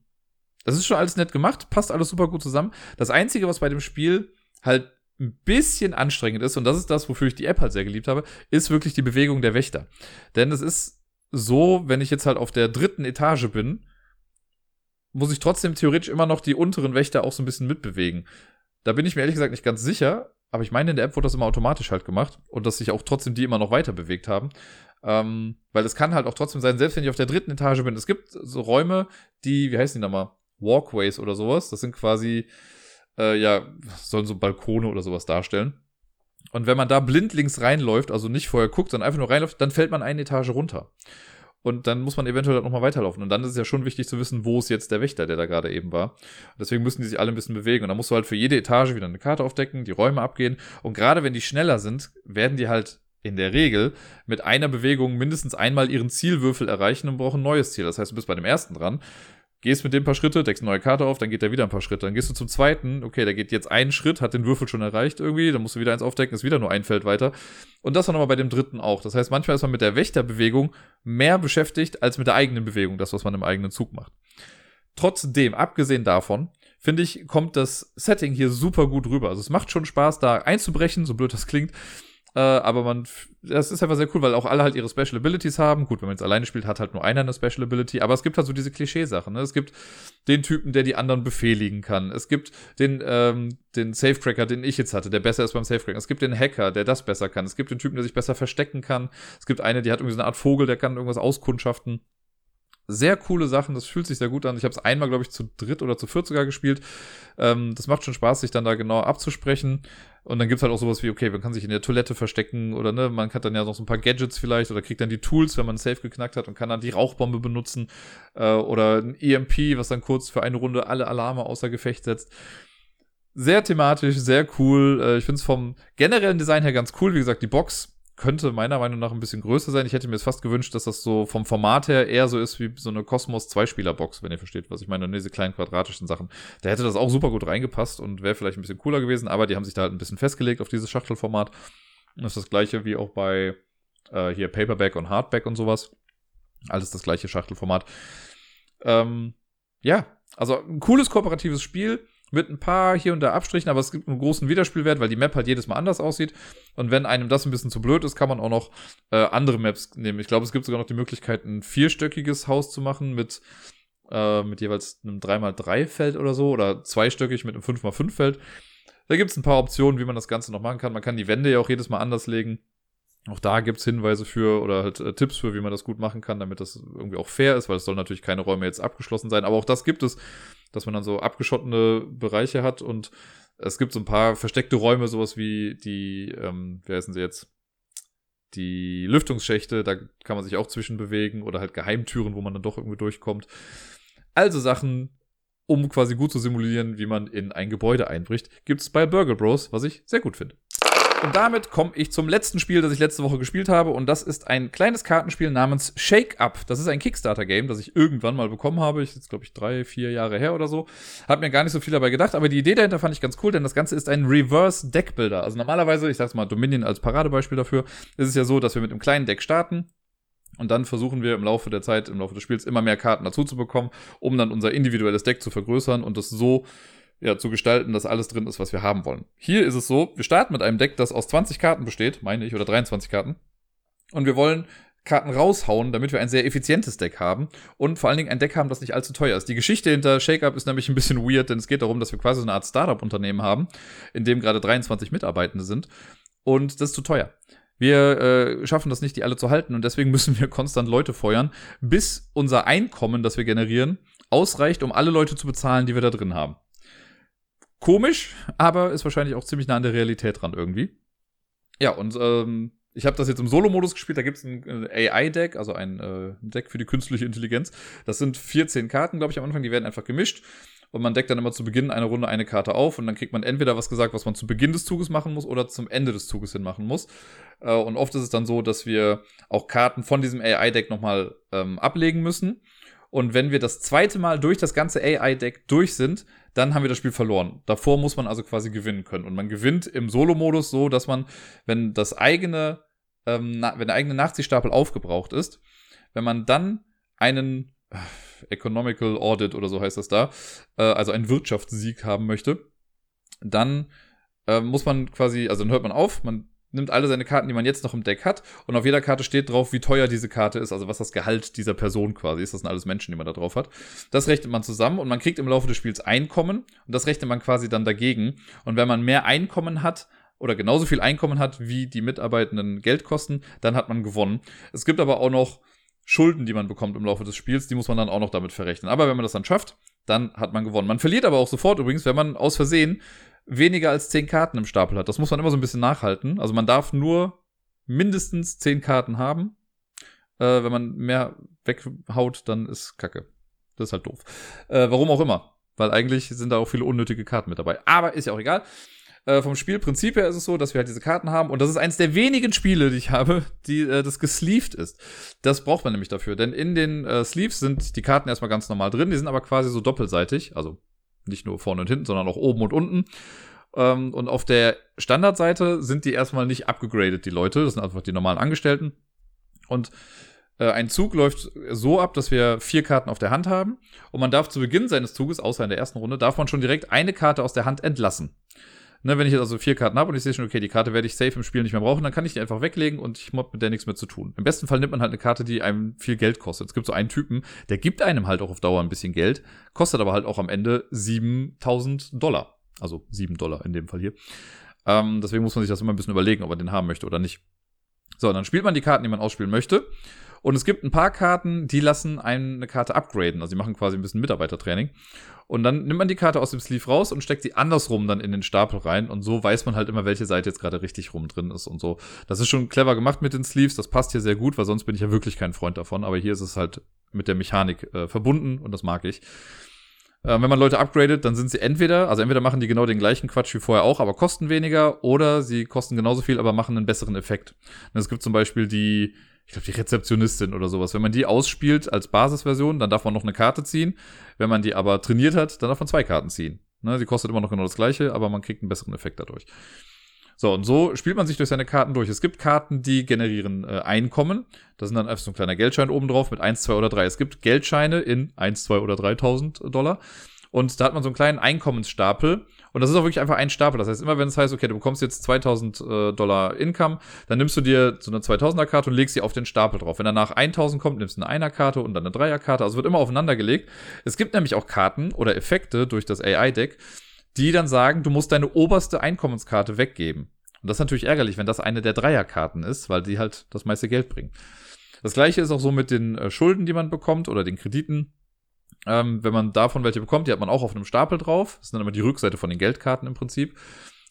das ist schon alles nett gemacht, passt alles super gut zusammen. Das Einzige, was bei dem Spiel halt ein bisschen anstrengend ist, und das ist das, wofür ich die App halt sehr geliebt habe, ist wirklich die Bewegung der Wächter. Denn es ist so, wenn ich jetzt halt auf der dritten Etage bin, muss ich trotzdem theoretisch immer noch die unteren Wächter auch so ein bisschen mitbewegen. Da bin ich mir ehrlich gesagt nicht ganz sicher, aber ich meine, in der App wurde das immer automatisch halt gemacht und dass sich auch trotzdem die immer noch weiter bewegt haben. Ähm, weil es kann halt auch trotzdem sein, selbst wenn ich auf der dritten Etage bin, es gibt so Räume, die, wie heißen die nochmal? Walkways oder sowas. Das sind quasi, äh, ja, sollen so Balkone oder sowas darstellen. Und wenn man da blindlings reinläuft, also nicht vorher guckt, sondern einfach nur reinläuft, dann fällt man eine Etage runter. Und dann muss man eventuell nochmal weiterlaufen. Und dann ist es ja schon wichtig zu wissen, wo ist jetzt der Wächter, der da gerade eben war. Deswegen müssen die sich alle ein bisschen bewegen. Und dann musst du halt für jede Etage wieder eine Karte aufdecken, die Räume abgehen. Und gerade wenn die schneller sind, werden die halt in der Regel mit einer Bewegung mindestens einmal ihren Zielwürfel erreichen und brauchen ein neues Ziel. Das heißt, du bist bei dem ersten dran gehst mit dem ein paar Schritte, deckst eine neue Karte auf, dann geht der wieder ein paar Schritte. Dann gehst du zum zweiten, okay, der geht jetzt einen Schritt, hat den Würfel schon erreicht irgendwie, dann musst du wieder eins aufdecken, ist wieder nur ein Feld weiter. Und das dann aber bei dem dritten auch. Das heißt, manchmal ist man mit der Wächterbewegung mehr beschäftigt als mit der eigenen Bewegung, das, was man im eigenen Zug macht. Trotzdem, abgesehen davon, finde ich, kommt das Setting hier super gut rüber. Also es macht schon Spaß, da einzubrechen, so blöd das klingt. Äh, aber man, das ist einfach sehr cool, weil auch alle halt ihre Special Abilities haben. Gut, wenn man jetzt alleine spielt, hat halt nur einer eine Special Ability. Aber es gibt halt so diese Klischeesachen. Ne? Es gibt den Typen, der die anderen befehligen kann. Es gibt den, ähm, den Safecracker, den ich jetzt hatte, der besser ist beim Safecracker. Es gibt den Hacker, der das besser kann. Es gibt den Typen, der sich besser verstecken kann. Es gibt eine, die hat irgendwie so eine Art Vogel, der kann irgendwas auskundschaften sehr coole Sachen, das fühlt sich sehr gut an. Ich habe es einmal, glaube ich, zu dritt oder zu viert sogar gespielt. Ähm, das macht schon Spaß, sich dann da genau abzusprechen. Und dann gibt's halt auch sowas wie, okay, man kann sich in der Toilette verstecken oder ne, man hat dann ja noch so ein paar Gadgets vielleicht oder kriegt dann die Tools, wenn man Safe geknackt hat und kann dann die Rauchbombe benutzen äh, oder ein EMP, was dann kurz für eine Runde alle Alarme außer Gefecht setzt. Sehr thematisch, sehr cool. Äh, ich finde es vom generellen Design her ganz cool. Wie gesagt, die Box könnte meiner Meinung nach ein bisschen größer sein. Ich hätte mir es fast gewünscht, dass das so vom Format her eher so ist wie so eine Cosmos Zweispieler-Box, wenn ihr versteht, was ich meine, diese kleinen quadratischen Sachen. Da hätte das auch super gut reingepasst und wäre vielleicht ein bisschen cooler gewesen, aber die haben sich da halt ein bisschen festgelegt auf dieses Schachtelformat. Und das ist das gleiche wie auch bei äh, hier Paperback und Hardback und sowas. Alles das gleiche Schachtelformat. Ähm, ja, also ein cooles kooperatives Spiel mit ein paar hier und da Abstrichen, aber es gibt einen großen Wiederspielwert, weil die Map halt jedes Mal anders aussieht. Und wenn einem das ein bisschen zu blöd ist, kann man auch noch äh, andere Maps nehmen. Ich glaube, es gibt sogar noch die Möglichkeit, ein vierstöckiges Haus zu machen mit, äh, mit jeweils einem 3x3-Feld oder so oder zweistöckig mit einem 5x5-Feld. Da gibt es ein paar Optionen, wie man das Ganze noch machen kann. Man kann die Wände ja auch jedes Mal anders legen. Auch da gibt's Hinweise für oder halt äh, Tipps für, wie man das gut machen kann, damit das irgendwie auch fair ist, weil es soll natürlich keine Räume jetzt abgeschlossen sein. Aber auch das gibt es, dass man dann so abgeschottene Bereiche hat und es gibt so ein paar versteckte Räume, sowas wie die, ähm, wie heißen sie jetzt? Die Lüftungsschächte, da kann man sich auch zwischenbewegen oder halt Geheimtüren, wo man dann doch irgendwie durchkommt. Also Sachen, um quasi gut zu simulieren, wie man in ein Gebäude einbricht, gibt's bei Burger Bros, was ich sehr gut finde. Und damit komme ich zum letzten Spiel, das ich letzte Woche gespielt habe. Und das ist ein kleines Kartenspiel namens Shake Up. Das ist ein Kickstarter-Game, das ich irgendwann mal bekommen habe. Ich jetzt, glaube ich, drei, vier Jahre her oder so. Hab mir gar nicht so viel dabei gedacht, aber die Idee dahinter fand ich ganz cool, denn das Ganze ist ein Reverse Deck Builder. Also normalerweise, ich sag's mal, Dominion als Paradebeispiel dafür, ist es ja so, dass wir mit einem kleinen Deck starten. Und dann versuchen wir im Laufe der Zeit, im Laufe des Spiels immer mehr Karten dazu zu bekommen, um dann unser individuelles Deck zu vergrößern und das so ja, zu gestalten, dass alles drin ist, was wir haben wollen. Hier ist es so, wir starten mit einem Deck, das aus 20 Karten besteht, meine ich, oder 23 Karten. Und wir wollen Karten raushauen, damit wir ein sehr effizientes Deck haben und vor allen Dingen ein Deck haben, das nicht allzu teuer ist. Die Geschichte hinter Shake-Up ist nämlich ein bisschen weird, denn es geht darum, dass wir quasi so eine Art Startup-Unternehmen haben, in dem gerade 23 Mitarbeitende sind und das ist zu teuer. Wir äh, schaffen das nicht, die alle zu halten und deswegen müssen wir konstant Leute feuern, bis unser Einkommen, das wir generieren, ausreicht, um alle Leute zu bezahlen, die wir da drin haben. Komisch, aber ist wahrscheinlich auch ziemlich nah an der Realität dran irgendwie. Ja, und ähm, ich habe das jetzt im Solo-Modus gespielt, da gibt es ein äh, AI-Deck, also ein äh, Deck für die künstliche Intelligenz. Das sind 14 Karten, glaube ich, am Anfang, die werden einfach gemischt. Und man deckt dann immer zu Beginn einer Runde eine Karte auf und dann kriegt man entweder was gesagt, was man zu Beginn des Zuges machen muss oder zum Ende des Zuges hin machen muss. Äh, und oft ist es dann so, dass wir auch Karten von diesem AI-Deck nochmal ähm, ablegen müssen. Und wenn wir das zweite Mal durch das ganze AI-Deck durch sind, dann haben wir das Spiel verloren. Davor muss man also quasi gewinnen können. Und man gewinnt im Solo-Modus so, dass man, wenn das eigene, ähm, wenn der eigene Nachziehstapel aufgebraucht ist, wenn man dann einen äh, Economical Audit oder so heißt das da, äh, also einen Wirtschaftssieg haben möchte, dann äh, muss man quasi, also dann hört man auf, man nimmt alle seine Karten, die man jetzt noch im Deck hat, und auf jeder Karte steht drauf, wie teuer diese Karte ist, also was das Gehalt dieser Person quasi ist. Das sind alles Menschen, die man da drauf hat. Das rechnet man zusammen und man kriegt im Laufe des Spiels Einkommen und das rechnet man quasi dann dagegen. Und wenn man mehr Einkommen hat, oder genauso viel Einkommen hat, wie die Mitarbeitenden Geld kosten, dann hat man gewonnen. Es gibt aber auch noch Schulden, die man bekommt im Laufe des Spiels, die muss man dann auch noch damit verrechnen. Aber wenn man das dann schafft, dann hat man gewonnen. Man verliert aber auch sofort übrigens, wenn man aus Versehen weniger als zehn Karten im Stapel hat. Das muss man immer so ein bisschen nachhalten. Also man darf nur mindestens zehn Karten haben. Äh, wenn man mehr weghaut, dann ist Kacke. Das ist halt doof. Äh, warum auch immer. Weil eigentlich sind da auch viele unnötige Karten mit dabei. Aber ist ja auch egal. Äh, vom Spielprinzip her ist es so, dass wir halt diese Karten haben. Und das ist eins der wenigen Spiele, die ich habe, die äh, das gesleeved ist. Das braucht man nämlich dafür. Denn in den äh, Sleeves sind die Karten erstmal ganz normal drin. Die sind aber quasi so doppelseitig. Also nicht nur vorne und hinten, sondern auch oben und unten. Ähm, und auf der Standardseite sind die erstmal nicht abgegradet, die Leute. Das sind einfach die normalen Angestellten. Und äh, ein Zug läuft so ab, dass wir vier Karten auf der Hand haben. Und man darf zu Beginn seines Zuges, außer in der ersten Runde, darf man schon direkt eine Karte aus der Hand entlassen. Ne, wenn ich jetzt also vier Karten habe und ich sehe schon, okay, die Karte werde ich safe im Spiel nicht mehr brauchen, dann kann ich die einfach weglegen und ich habe mit der nichts mehr zu tun. Im besten Fall nimmt man halt eine Karte, die einem viel Geld kostet. Es gibt so einen Typen, der gibt einem halt auch auf Dauer ein bisschen Geld, kostet aber halt auch am Ende 7000 Dollar. Also 7 Dollar in dem Fall hier. Ähm, deswegen muss man sich das immer ein bisschen überlegen, ob man den haben möchte oder nicht. So, dann spielt man die Karten, die man ausspielen möchte. Und es gibt ein paar Karten, die lassen eine Karte upgraden. Also die machen quasi ein bisschen Mitarbeitertraining. Und dann nimmt man die Karte aus dem Sleeve raus und steckt sie andersrum dann in den Stapel rein. Und so weiß man halt immer, welche Seite jetzt gerade richtig rum drin ist und so. Das ist schon clever gemacht mit den Sleeves. Das passt hier sehr gut, weil sonst bin ich ja wirklich kein Freund davon. Aber hier ist es halt mit der Mechanik äh, verbunden und das mag ich. Äh, wenn man Leute upgradet, dann sind sie entweder, also entweder machen die genau den gleichen Quatsch wie vorher auch, aber kosten weniger, oder sie kosten genauso viel, aber machen einen besseren Effekt. Und es gibt zum Beispiel die, ich glaube, die Rezeptionistin oder sowas. Wenn man die ausspielt als Basisversion, dann darf man noch eine Karte ziehen. Wenn man die aber trainiert hat, dann darf man zwei Karten ziehen. Ne, sie kostet immer noch genau das gleiche, aber man kriegt einen besseren Effekt dadurch. So, und so spielt man sich durch seine Karten durch. Es gibt Karten, die generieren äh, Einkommen. Da sind dann einfach so ein kleiner Geldschein oben drauf mit 1, 2 oder 3. Es gibt Geldscheine in 1, 2 oder 3.000 Dollar. Und da hat man so einen kleinen Einkommensstapel. Und das ist auch wirklich einfach ein Stapel. Das heißt, immer wenn es heißt, okay, du bekommst jetzt 2000 äh, Dollar Income, dann nimmst du dir so eine 2000er Karte und legst sie auf den Stapel drauf. Wenn danach 1000 kommt, nimmst du eine Einer Karte und dann eine Dreier Karte. Also wird immer aufeinander gelegt. Es gibt nämlich auch Karten oder Effekte durch das AI-Deck, die dann sagen, du musst deine oberste Einkommenskarte weggeben. Und das ist natürlich ärgerlich, wenn das eine der Dreierkarten ist, weil die halt das meiste Geld bringen. Das gleiche ist auch so mit den äh, Schulden, die man bekommt oder den Krediten. Ähm, wenn man davon welche bekommt, die hat man auch auf einem Stapel drauf. Das ist dann immer die Rückseite von den Geldkarten im Prinzip.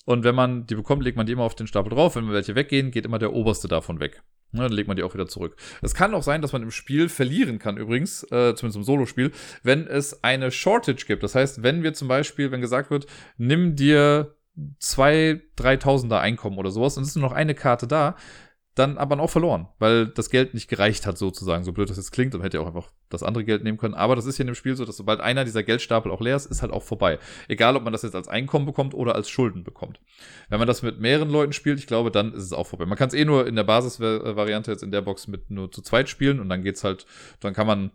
Und wenn man die bekommt, legt man die immer auf den Stapel drauf. Wenn welche weggehen, geht immer der oberste davon weg. Ja, dann legt man die auch wieder zurück. Es kann auch sein, dass man im Spiel verlieren kann, übrigens, äh, zumindest im Solospiel, wenn es eine Shortage gibt. Das heißt, wenn wir zum Beispiel, wenn gesagt wird, nimm dir zwei, dreitausender Einkommen oder sowas und es ist nur noch eine Karte da, dann aber auch verloren, weil das Geld nicht gereicht hat, sozusagen. So blöd das jetzt klingt, dann hätte er auch einfach das andere Geld nehmen können. Aber das ist hier in dem Spiel so, dass sobald einer dieser Geldstapel auch leer ist, ist halt auch vorbei. Egal, ob man das jetzt als Einkommen bekommt oder als Schulden bekommt. Wenn man das mit mehreren Leuten spielt, ich glaube, dann ist es auch vorbei. Man kann es eh nur in der Basisvariante jetzt in der Box mit nur zu zweit spielen und dann geht's halt, dann kann man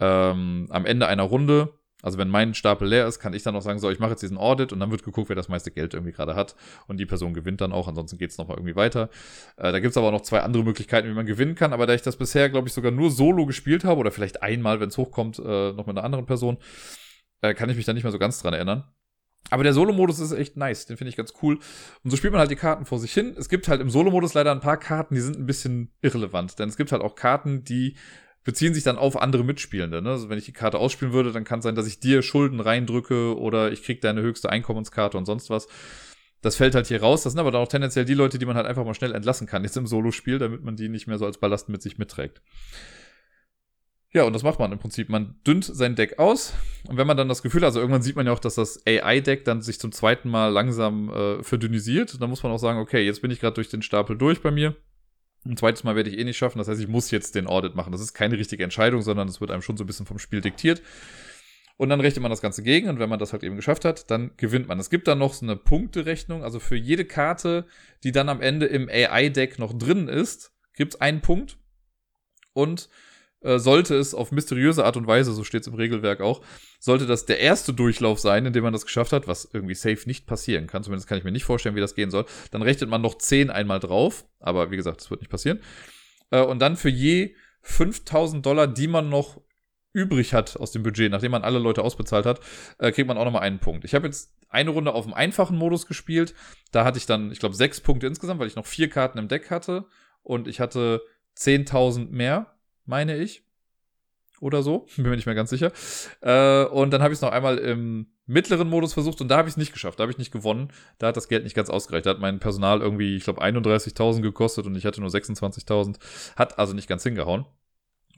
ähm, am Ende einer Runde also wenn mein Stapel leer ist, kann ich dann auch sagen, so, ich mache jetzt diesen Audit und dann wird geguckt, wer das meiste Geld irgendwie gerade hat. Und die Person gewinnt dann auch, ansonsten geht es nochmal irgendwie weiter. Äh, da gibt es aber auch noch zwei andere Möglichkeiten, wie man gewinnen kann. Aber da ich das bisher, glaube ich, sogar nur solo gespielt habe, oder vielleicht einmal, wenn es hochkommt, äh, noch mit einer anderen Person, äh, kann ich mich da nicht mehr so ganz dran erinnern. Aber der Solo-Modus ist echt nice, den finde ich ganz cool. Und so spielt man halt die Karten vor sich hin. Es gibt halt im Solo-Modus leider ein paar Karten, die sind ein bisschen irrelevant, denn es gibt halt auch Karten, die beziehen sich dann auf andere Mitspielende. Ne? Also wenn ich die Karte ausspielen würde, dann kann es sein, dass ich dir Schulden reindrücke oder ich krieg deine höchste Einkommenskarte und sonst was. Das fällt halt hier raus. Das sind aber dann auch tendenziell die Leute, die man halt einfach mal schnell entlassen kann, jetzt im Solospiel, damit man die nicht mehr so als Ballast mit sich mitträgt. Ja, und das macht man im Prinzip. Man dünnt sein Deck aus. Und wenn man dann das Gefühl hat, also irgendwann sieht man ja auch, dass das AI-Deck dann sich zum zweiten Mal langsam äh, verdünnisiert. Dann muss man auch sagen, okay, jetzt bin ich gerade durch den Stapel durch bei mir. Ein zweites Mal werde ich eh nicht schaffen. Das heißt, ich muss jetzt den Audit machen. Das ist keine richtige Entscheidung, sondern es wird einem schon so ein bisschen vom Spiel diktiert. Und dann rechnet man das Ganze gegen und wenn man das halt eben geschafft hat, dann gewinnt man. Es gibt dann noch so eine Punkterechnung, also für jede Karte, die dann am Ende im AI-Deck noch drin ist, gibt es einen Punkt. Und äh, sollte es auf mysteriöse Art und Weise, so steht es im Regelwerk auch, sollte das der erste Durchlauf sein, in dem man das geschafft hat, was irgendwie safe nicht passieren kann, zumindest kann ich mir nicht vorstellen, wie das gehen soll, dann rechnet man noch 10 einmal drauf, aber wie gesagt, das wird nicht passieren. Äh, und dann für je 5000 Dollar, die man noch übrig hat aus dem Budget, nachdem man alle Leute ausbezahlt hat, äh, kriegt man auch nochmal einen Punkt. Ich habe jetzt eine Runde auf dem einfachen Modus gespielt. Da hatte ich dann, ich glaube, sechs Punkte insgesamt, weil ich noch vier Karten im Deck hatte. Und ich hatte 10.000 mehr meine ich. Oder so. Bin mir nicht mehr ganz sicher. Äh, und dann habe ich es noch einmal im mittleren Modus versucht und da habe ich es nicht geschafft. Da habe ich nicht gewonnen. Da hat das Geld nicht ganz ausgereicht. Da hat mein Personal irgendwie, ich glaube, 31.000 gekostet und ich hatte nur 26.000. Hat also nicht ganz hingehauen.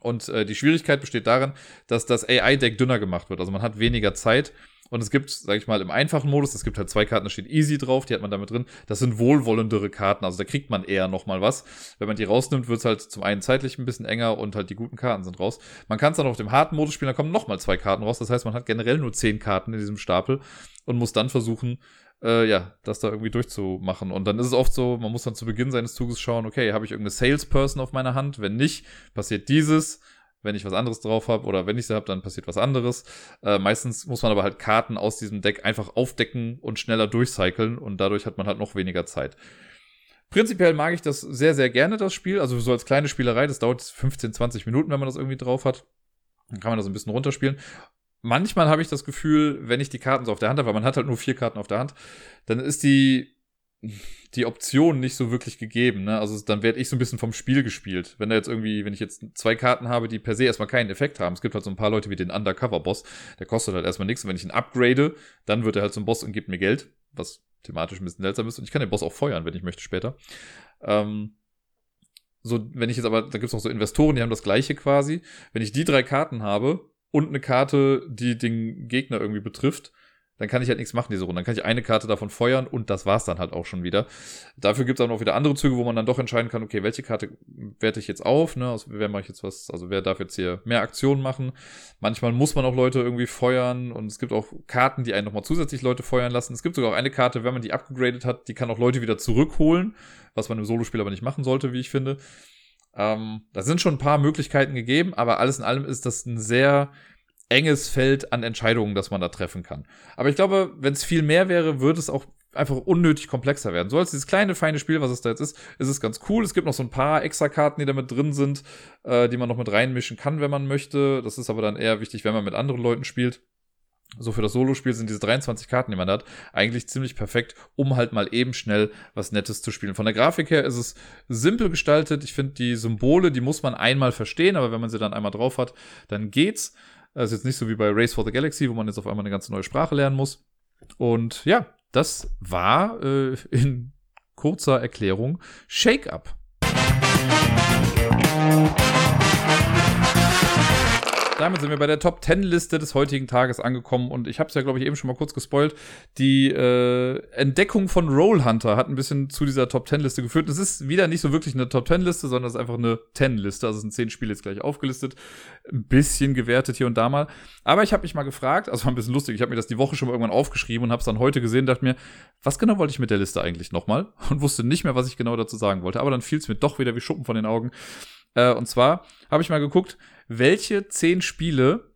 Und äh, die Schwierigkeit besteht darin, dass das AI-Deck dünner gemacht wird. Also man hat weniger Zeit und es gibt, sag ich mal, im einfachen Modus, es gibt halt zwei Karten, da steht Easy drauf, die hat man damit drin. Das sind wohlwollendere Karten, also da kriegt man eher nochmal was. Wenn man die rausnimmt, wird es halt zum einen zeitlich ein bisschen enger und halt die guten Karten sind raus. Man kann es dann auf dem harten Modus spielen, da kommen nochmal zwei Karten raus. Das heißt, man hat generell nur zehn Karten in diesem Stapel und muss dann versuchen, äh, ja, das da irgendwie durchzumachen. Und dann ist es oft so, man muss dann zu Beginn seines Zuges schauen, okay, habe ich irgendeine Salesperson auf meiner Hand? Wenn nicht, passiert dieses wenn ich was anderes drauf habe oder wenn ich sie habe, dann passiert was anderes. Äh, meistens muss man aber halt Karten aus diesem Deck einfach aufdecken und schneller durchcyclen und dadurch hat man halt noch weniger Zeit. Prinzipiell mag ich das sehr, sehr gerne, das Spiel. Also so als kleine Spielerei, das dauert 15, 20 Minuten, wenn man das irgendwie drauf hat. Dann kann man das ein bisschen runterspielen. Manchmal habe ich das Gefühl, wenn ich die Karten so auf der Hand habe, weil man hat halt nur vier Karten auf der Hand, dann ist die die Option nicht so wirklich gegeben. Ne? Also dann werde ich so ein bisschen vom Spiel gespielt. Wenn da jetzt irgendwie, wenn ich jetzt zwei Karten habe, die per se erstmal keinen Effekt haben. Es gibt halt so ein paar Leute wie den Undercover-Boss, der kostet halt erstmal nichts. Und wenn ich ihn upgrade, dann wird er halt zum Boss und gibt mir Geld, was thematisch ein bisschen seltsam ist. Und ich kann den Boss auch feuern, wenn ich möchte später. Ähm, so, wenn ich jetzt aber, da gibt es noch so Investoren, die haben das gleiche quasi. Wenn ich die drei Karten habe und eine Karte, die den Gegner irgendwie betrifft, dann kann ich halt nichts machen diese Runde. Dann kann ich eine Karte davon feuern und das war's dann halt auch schon wieder. Dafür gibt's dann auch wieder andere Züge, wo man dann doch entscheiden kann, okay, welche Karte werte ich jetzt auf, ne? Also wer mache ich jetzt was, also wer darf jetzt hier mehr Aktionen machen. Manchmal muss man auch Leute irgendwie feuern und es gibt auch Karten, die einen nochmal zusätzlich Leute feuern lassen. Es gibt sogar auch eine Karte, wenn man die abgegradet hat, die kann auch Leute wieder zurückholen, was man im Solospiel aber nicht machen sollte, wie ich finde. Ähm, da sind schon ein paar Möglichkeiten gegeben, aber alles in allem ist das ein sehr enges Feld an Entscheidungen, das man da treffen kann. Aber ich glaube, wenn es viel mehr wäre, würde es auch einfach unnötig komplexer werden. So als dieses kleine, feine Spiel, was es da jetzt ist, ist es ganz cool. Es gibt noch so ein paar extra Karten, die da mit drin sind, äh, die man noch mit reinmischen kann, wenn man möchte. Das ist aber dann eher wichtig, wenn man mit anderen Leuten spielt. So für das Solospiel sind diese 23 Karten, die man hat, eigentlich ziemlich perfekt, um halt mal eben schnell was Nettes zu spielen. Von der Grafik her ist es simpel gestaltet. Ich finde, die Symbole, die muss man einmal verstehen, aber wenn man sie dann einmal drauf hat, dann geht's. Das ist jetzt nicht so wie bei Race for the Galaxy, wo man jetzt auf einmal eine ganz neue Sprache lernen muss. Und ja, das war äh, in kurzer Erklärung Shake Up. Damit sind wir bei der Top 10 Liste des heutigen Tages angekommen und ich habe es ja, glaube ich, eben schon mal kurz gespoilt. Die äh, Entdeckung von Roll Hunter hat ein bisschen zu dieser Top 10 Liste geführt. Es ist wieder nicht so wirklich eine Top 10 Liste, sondern es ist einfach eine 10 Liste. Also sind 10 Spiele jetzt gleich aufgelistet. Ein bisschen gewertet hier und da mal. Aber ich habe mich mal gefragt, also war ein bisschen lustig, ich habe mir das die Woche schon mal irgendwann aufgeschrieben und habe es dann heute gesehen dachte mir, was genau wollte ich mit der Liste eigentlich nochmal? Und wusste nicht mehr, was ich genau dazu sagen wollte. Aber dann fiel es mir doch wieder wie Schuppen von den Augen. Äh, und zwar habe ich mal geguckt, welche zehn Spiele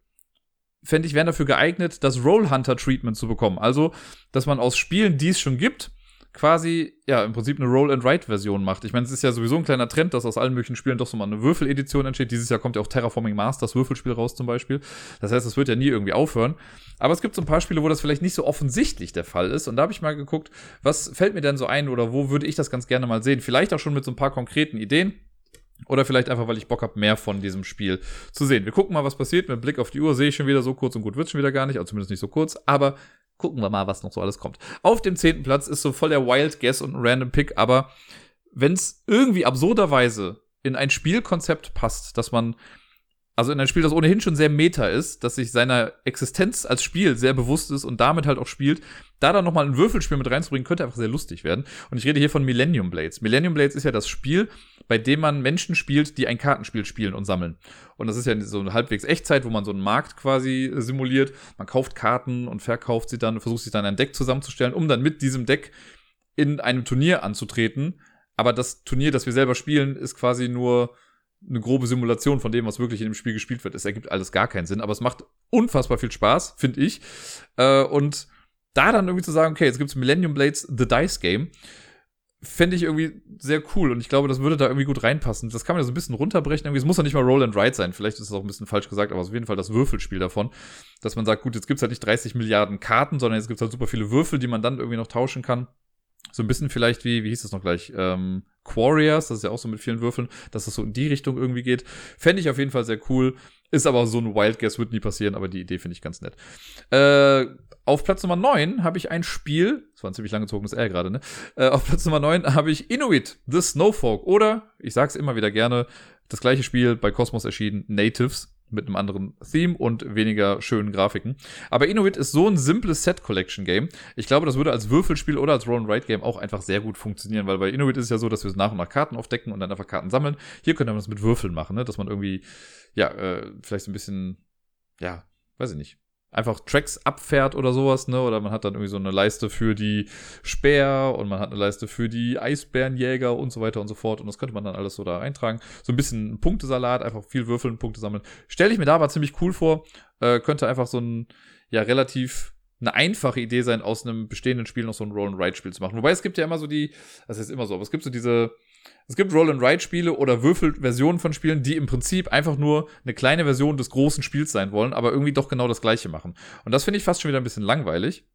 fände ich wären dafür geeignet, das Roll Hunter Treatment zu bekommen. Also, dass man aus Spielen, die es schon gibt, quasi, ja, im Prinzip eine Roll-and-Write-Version macht. Ich meine, es ist ja sowieso ein kleiner Trend, dass aus allen möglichen Spielen doch so mal eine Würfeledition entsteht. Dieses Jahr kommt ja auch Terraforming Mars, das Würfelspiel raus zum Beispiel. Das heißt, es wird ja nie irgendwie aufhören. Aber es gibt so ein paar Spiele, wo das vielleicht nicht so offensichtlich der Fall ist. Und da habe ich mal geguckt, was fällt mir denn so ein oder wo würde ich das ganz gerne mal sehen? Vielleicht auch schon mit so ein paar konkreten Ideen. Oder vielleicht einfach, weil ich Bock habe, mehr von diesem Spiel zu sehen. Wir gucken mal, was passiert. Mit Blick auf die Uhr sehe ich schon wieder, so kurz und gut wird schon wieder gar nicht, also zumindest nicht so kurz. Aber gucken wir mal, was noch so alles kommt. Auf dem zehnten Platz ist so voll der Wild Guess und ein Random Pick, aber wenn es irgendwie absurderweise in ein Spielkonzept passt, dass man also in ein Spiel, das ohnehin schon sehr meta ist, dass sich seiner Existenz als Spiel sehr bewusst ist und damit halt auch spielt, da dann nochmal ein Würfelspiel mit reinzubringen, könnte einfach sehr lustig werden. Und ich rede hier von Millennium Blades. Millennium Blades ist ja das Spiel, bei dem man Menschen spielt, die ein Kartenspiel spielen und sammeln. Und das ist ja so eine halbwegs Echtzeit, wo man so einen Markt quasi simuliert. Man kauft Karten und verkauft sie dann, versucht sich dann ein Deck zusammenzustellen, um dann mit diesem Deck in einem Turnier anzutreten. Aber das Turnier, das wir selber spielen, ist quasi nur eine grobe Simulation von dem, was wirklich in dem Spiel gespielt wird. Es ergibt alles gar keinen Sinn, aber es macht unfassbar viel Spaß, finde ich. Äh, und da dann irgendwie zu sagen, okay, jetzt gibt's Millennium Blades The Dice Game, fände ich irgendwie sehr cool und ich glaube, das würde da irgendwie gut reinpassen. Das kann man ja so ein bisschen runterbrechen. Irgendwie, es muss ja nicht mal Roll and Ride sein. Vielleicht ist es auch ein bisschen falsch gesagt, aber auf jeden Fall das Würfelspiel davon, dass man sagt, gut, jetzt gibt's halt nicht 30 Milliarden Karten, sondern jetzt gibt's halt super viele Würfel, die man dann irgendwie noch tauschen kann. So ein bisschen vielleicht wie, wie hieß das noch gleich? Ähm, Quarriors, das ist ja auch so mit vielen Würfeln, dass das so in die Richtung irgendwie geht. Fände ich auf jeden Fall sehr cool. Ist aber so ein Wild Guess, wird nie passieren, aber die Idee finde ich ganz nett. Äh, auf Platz Nummer 9 habe ich ein Spiel, das war ein ziemlich langgezogenes R gerade, ne? Äh, auf Platz Nummer 9 habe ich Inuit, The Snowfolk oder, ich sag's immer wieder gerne, das gleiche Spiel bei Cosmos erschienen, Natives mit einem anderen Theme und weniger schönen Grafiken. Aber Inuit ist so ein simples Set-Collection-Game. Ich glaube, das würde als Würfelspiel oder als Roll-and-Write-Game auch einfach sehr gut funktionieren, weil bei Inuit ist es ja so, dass wir nach und nach Karten aufdecken und dann einfach Karten sammeln. Hier könnte man das mit Würfeln machen, ne? dass man irgendwie, ja, äh, vielleicht so ein bisschen, ja, weiß ich nicht, einfach Tracks abfährt oder sowas, ne? Oder man hat dann irgendwie so eine Leiste für die Speer und man hat eine Leiste für die Eisbärenjäger und so weiter und so fort. Und das könnte man dann alles so da eintragen. So ein bisschen Punktesalat, einfach viel würfeln, Punkte sammeln. Stelle ich mir da aber ziemlich cool vor. Äh, könnte einfach so ein, ja, relativ eine einfache Idee sein, aus einem bestehenden Spiel noch so ein Roll-and-Ride-Spiel zu machen. Wobei es gibt ja immer so die, das ist immer so, aber es gibt so diese, es gibt Roll-and-Ride-Spiele oder Würfelversionen von Spielen, die im Prinzip einfach nur eine kleine Version des großen Spiels sein wollen, aber irgendwie doch genau das gleiche machen. Und das finde ich fast schon wieder ein bisschen langweilig.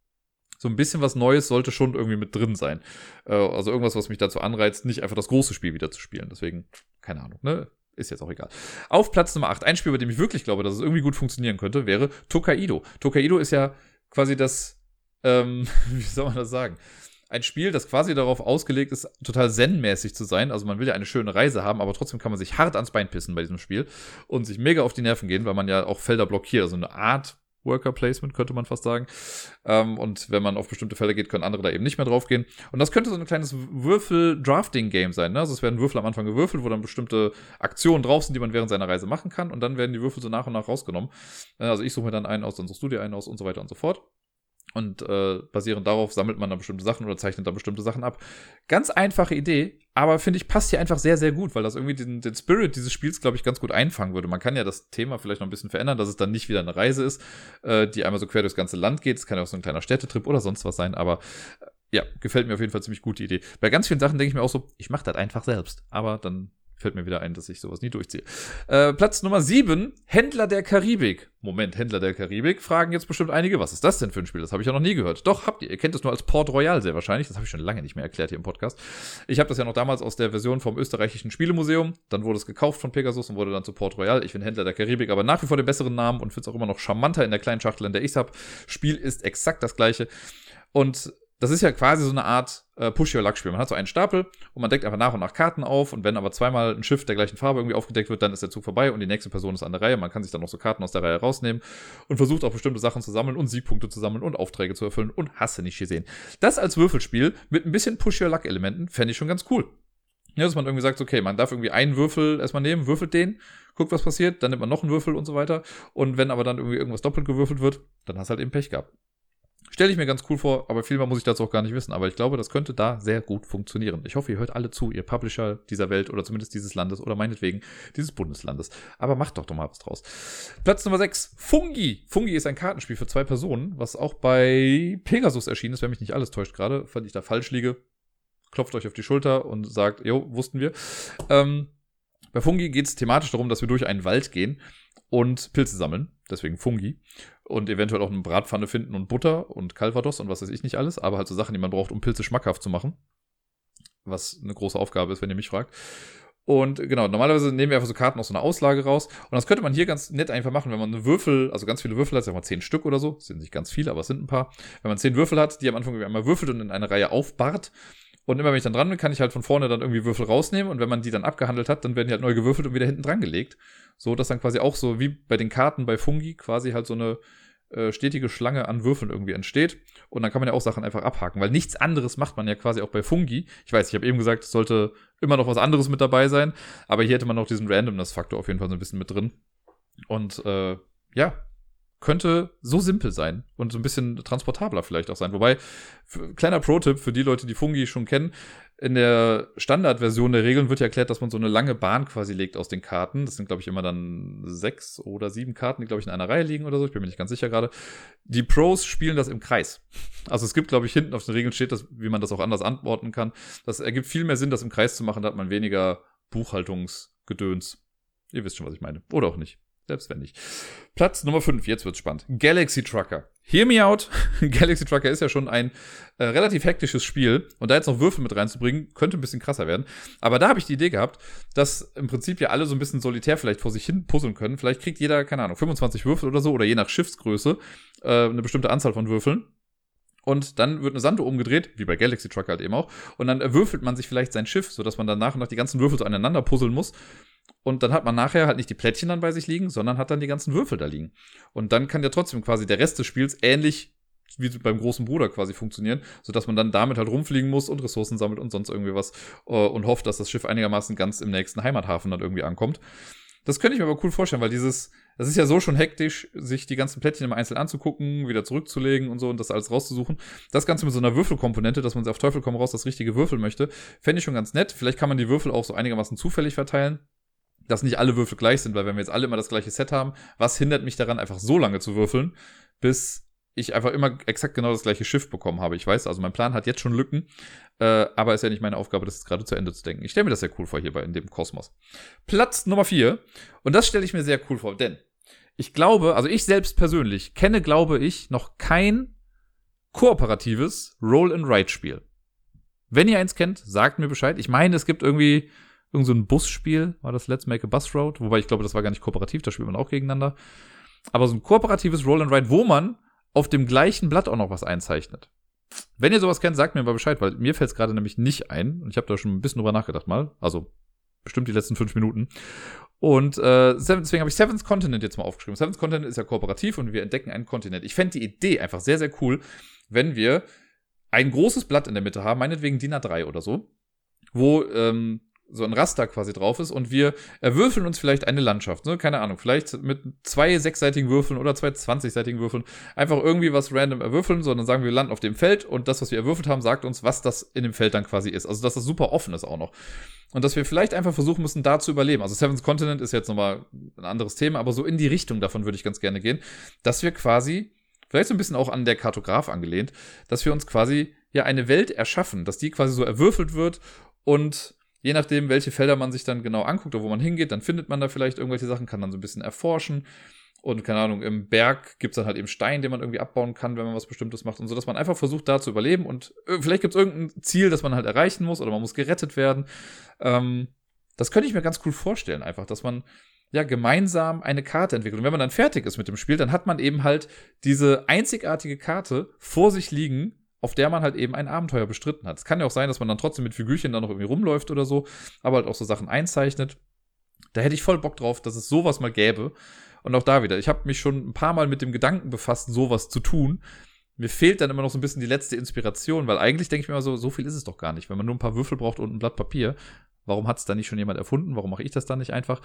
So ein bisschen was Neues sollte schon irgendwie mit drin sein. Äh, also irgendwas, was mich dazu anreizt, nicht einfach das große Spiel wieder zu spielen. Deswegen, keine Ahnung, ne? Ist jetzt auch egal. Auf Platz Nummer 8, ein Spiel, bei dem ich wirklich glaube, dass es irgendwie gut funktionieren könnte, wäre Tokaido. Tokaido ist ja quasi das, ähm, wie soll man das sagen? Ein Spiel, das quasi darauf ausgelegt ist, total zen-mäßig zu sein. Also man will ja eine schöne Reise haben, aber trotzdem kann man sich hart ans Bein pissen bei diesem Spiel und sich mega auf die Nerven gehen, weil man ja auch Felder blockiert. Also eine Art Worker Placement, könnte man fast sagen. Ähm, und wenn man auf bestimmte Felder geht, können andere da eben nicht mehr drauf gehen. Und das könnte so ein kleines Würfel-Drafting-Game sein. Ne? Also es werden Würfel am Anfang gewürfelt, wo dann bestimmte Aktionen drauf sind, die man während seiner Reise machen kann. Und dann werden die Würfel so nach und nach rausgenommen. Also ich suche mir dann einen aus, dann suchst du dir einen aus und so weiter und so fort. Und äh, basierend darauf sammelt man dann bestimmte Sachen oder zeichnet dann bestimmte Sachen ab. Ganz einfache Idee, aber finde ich, passt hier einfach sehr, sehr gut, weil das irgendwie den, den Spirit dieses Spiels, glaube ich, ganz gut einfangen würde. Man kann ja das Thema vielleicht noch ein bisschen verändern, dass es dann nicht wieder eine Reise ist, äh, die einmal so quer durchs ganze Land geht. Es kann ja auch so ein kleiner Städtetrip oder sonst was sein, aber äh, ja, gefällt mir auf jeden Fall ziemlich gute Idee. Bei ganz vielen Sachen denke ich mir auch so, ich mache das einfach selbst. Aber dann Fällt mir wieder ein, dass ich sowas nie durchziehe. Äh, Platz Nummer 7, Händler der Karibik. Moment, Händler der Karibik? Fragen jetzt bestimmt einige, was ist das denn für ein Spiel? Das habe ich ja noch nie gehört. Doch, habt ihr. Ihr kennt es nur als Port Royal sehr wahrscheinlich. Das habe ich schon lange nicht mehr erklärt hier im Podcast. Ich habe das ja noch damals aus der Version vom österreichischen Spielemuseum. Dann wurde es gekauft von Pegasus und wurde dann zu Port Royal. Ich finde Händler der Karibik aber nach wie vor den besseren Namen und finde es auch immer noch charmanter in der kleinen Schachtel, in der ich es habe. Spiel ist exakt das gleiche. Und das ist ja quasi so eine Art äh, Push-Your-Luck-Spiel. Man hat so einen Stapel und man deckt einfach nach und nach Karten auf und wenn aber zweimal ein Schiff der gleichen Farbe irgendwie aufgedeckt wird, dann ist der Zug vorbei und die nächste Person ist an der Reihe. Man kann sich dann noch so Karten aus der Reihe rausnehmen und versucht auch bestimmte Sachen zu sammeln und Siegpunkte zu sammeln und Aufträge zu erfüllen und hasse nicht gesehen. Das als Würfelspiel mit ein bisschen Push-Your-Luck-Elementen fände ich schon ganz cool. Ja, dass man irgendwie sagt, okay, man darf irgendwie einen Würfel erstmal nehmen, würfelt den, guckt, was passiert, dann nimmt man noch einen Würfel und so weiter. Und wenn aber dann irgendwie irgendwas doppelt gewürfelt wird, dann hast du halt eben Pech gehabt. Stelle ich mir ganz cool vor, aber viel mehr muss ich dazu auch gar nicht wissen. Aber ich glaube, das könnte da sehr gut funktionieren. Ich hoffe, ihr hört alle zu, ihr Publisher dieser Welt oder zumindest dieses Landes oder meinetwegen dieses Bundeslandes. Aber macht doch doch mal was draus. Platz Nummer 6, Fungi. Fungi ist ein Kartenspiel für zwei Personen, was auch bei Pegasus erschienen ist, wenn mich nicht alles täuscht gerade, falls ich da falsch liege. Klopft euch auf die Schulter und sagt, jo, wussten wir. Ähm, bei Fungi geht es thematisch darum, dass wir durch einen Wald gehen und Pilze sammeln. Deswegen Fungi und eventuell auch eine Bratpfanne finden und Butter und Calvados und was weiß ich nicht alles, aber halt so Sachen, die man braucht, um Pilze schmackhaft zu machen. Was eine große Aufgabe ist, wenn ihr mich fragt. Und genau, normalerweise nehmen wir einfach so Karten aus so einer Auslage raus. Und das könnte man hier ganz nett einfach machen, wenn man eine Würfel, also ganz viele Würfel hat, sagen wir mal zehn Stück oder so. Das sind nicht ganz viele, aber es sind ein paar. Wenn man zehn Würfel hat, die am Anfang einmal würfelt und in eine Reihe aufbart. Und immer wenn ich dann dran bin, kann ich halt von vorne dann irgendwie Würfel rausnehmen. Und wenn man die dann abgehandelt hat, dann werden die halt neu gewürfelt und wieder hinten dran gelegt. So, dass dann quasi auch so wie bei den Karten bei Fungi quasi halt so eine äh, stetige Schlange an Würfeln irgendwie entsteht. Und dann kann man ja auch Sachen einfach abhaken, weil nichts anderes macht man ja quasi auch bei Fungi. Ich weiß, ich habe eben gesagt, es sollte immer noch was anderes mit dabei sein, aber hier hätte man noch diesen Randomness-Faktor auf jeden Fall so ein bisschen mit drin. Und äh, ja, könnte so simpel sein und so ein bisschen transportabler vielleicht auch sein. Wobei, kleiner Pro-Tipp für die Leute, die Fungi schon kennen, in der Standardversion der Regeln wird ja erklärt, dass man so eine lange Bahn quasi legt aus den Karten. Das sind, glaube ich, immer dann sechs oder sieben Karten, die, glaube ich, in einer Reihe liegen oder so. Ich bin mir nicht ganz sicher gerade. Die Pros spielen das im Kreis. Also es gibt, glaube ich, hinten auf den Regeln steht, dass, wie man das auch anders antworten kann. Das ergibt viel mehr Sinn, das im Kreis zu machen. Da hat man weniger Buchhaltungsgedöns. Ihr wisst schon, was ich meine. Oder auch nicht. Selbst wenn nicht. Platz Nummer 5, jetzt wird's spannend. Galaxy Trucker. Hear me out. Galaxy Trucker ist ja schon ein äh, relativ hektisches Spiel. Und da jetzt noch Würfel mit reinzubringen, könnte ein bisschen krasser werden. Aber da habe ich die Idee gehabt, dass im Prinzip ja alle so ein bisschen solitär vielleicht vor sich hin puzzeln können. Vielleicht kriegt jeder, keine Ahnung, 25 Würfel oder so, oder je nach Schiffsgröße, äh, eine bestimmte Anzahl von Würfeln. Und dann wird eine Sanduhr umgedreht, wie bei Galaxy Trucker halt eben auch. Und dann würfelt man sich vielleicht sein Schiff, sodass man dann nach und nach die ganzen Würfel so aneinander puzzeln muss. Und dann hat man nachher halt nicht die Plättchen dann bei sich liegen, sondern hat dann die ganzen Würfel da liegen. Und dann kann ja trotzdem quasi der Rest des Spiels ähnlich wie beim großen Bruder quasi funktionieren, sodass man dann damit halt rumfliegen muss und Ressourcen sammelt und sonst irgendwie was äh, und hofft, dass das Schiff einigermaßen ganz im nächsten Heimathafen dann irgendwie ankommt. Das könnte ich mir aber cool vorstellen, weil dieses, das ist ja so schon hektisch, sich die ganzen Plättchen immer einzeln anzugucken, wieder zurückzulegen und so und das alles rauszusuchen. Das Ganze mit so einer Würfelkomponente, dass man auf Teufel komm raus das richtige Würfel möchte, fände ich schon ganz nett. Vielleicht kann man die Würfel auch so einigermaßen zufällig verteilen dass nicht alle Würfel gleich sind, weil wenn wir jetzt alle immer das gleiche Set haben, was hindert mich daran, einfach so lange zu würfeln, bis ich einfach immer exakt genau das gleiche Schiff bekommen habe. Ich weiß, also mein Plan hat jetzt schon Lücken, äh, aber ist ja nicht meine Aufgabe, das gerade zu Ende zu denken. Ich stelle mir das sehr cool vor hier bei in dem Kosmos. Platz Nummer vier und das stelle ich mir sehr cool vor, denn ich glaube, also ich selbst persönlich kenne, glaube ich, noch kein kooperatives Roll-and-Write-Spiel. Wenn ihr eins kennt, sagt mir Bescheid. Ich meine, es gibt irgendwie irgend so ein Busspiel, war das Let's Make a Bus Road, wobei ich glaube, das war gar nicht kooperativ, da spielt man auch gegeneinander. Aber so ein kooperatives Roll and Ride, wo man auf dem gleichen Blatt auch noch was einzeichnet. Wenn ihr sowas kennt, sagt mir mal Bescheid, weil mir fällt es gerade nämlich nicht ein. Und ich habe da schon ein bisschen drüber nachgedacht mal. Also bestimmt die letzten fünf Minuten. Und äh, deswegen habe ich Seventh Continent jetzt mal aufgeschrieben. Seventh Continent ist ja kooperativ und wir entdecken einen Kontinent. Ich fände die Idee einfach sehr, sehr cool, wenn wir ein großes Blatt in der Mitte haben, meinetwegen DIN A3 oder so, wo ähm, so ein Raster quasi drauf ist und wir erwürfeln uns vielleicht eine Landschaft, ne? keine Ahnung, vielleicht mit zwei sechsseitigen Würfeln oder zwei zwanzigseitigen Würfeln einfach irgendwie was random erwürfeln, sondern sagen wir landen auf dem Feld und das, was wir erwürfelt haben, sagt uns, was das in dem Feld dann quasi ist. Also, dass das super offen ist auch noch. Und dass wir vielleicht einfach versuchen müssen, da zu überleben. Also Seventh Continent ist jetzt nochmal ein anderes Thema, aber so in die Richtung davon würde ich ganz gerne gehen, dass wir quasi, vielleicht so ein bisschen auch an der Kartograf angelehnt, dass wir uns quasi ja eine Welt erschaffen, dass die quasi so erwürfelt wird und je nachdem, welche Felder man sich dann genau anguckt oder wo man hingeht, dann findet man da vielleicht irgendwelche Sachen, kann dann so ein bisschen erforschen. Und keine Ahnung, im Berg gibt es dann halt eben Stein, den man irgendwie abbauen kann, wenn man was Bestimmtes macht und so, dass man einfach versucht, da zu überleben. Und äh, vielleicht gibt es irgendein Ziel, das man halt erreichen muss oder man muss gerettet werden. Ähm, das könnte ich mir ganz cool vorstellen, einfach, dass man ja gemeinsam eine Karte entwickelt. Und wenn man dann fertig ist mit dem Spiel, dann hat man eben halt diese einzigartige Karte vor sich liegen, auf der man halt eben ein Abenteuer bestritten hat. Es kann ja auch sein, dass man dann trotzdem mit Figürchen da noch irgendwie rumläuft oder so, aber halt auch so Sachen einzeichnet. Da hätte ich voll Bock drauf, dass es sowas mal gäbe. Und auch da wieder, ich habe mich schon ein paar Mal mit dem Gedanken befasst, sowas zu tun. Mir fehlt dann immer noch so ein bisschen die letzte Inspiration, weil eigentlich denke ich mir immer so, so viel ist es doch gar nicht. Wenn man nur ein paar Würfel braucht und ein Blatt Papier, warum hat es da nicht schon jemand erfunden? Warum mache ich das dann nicht einfach?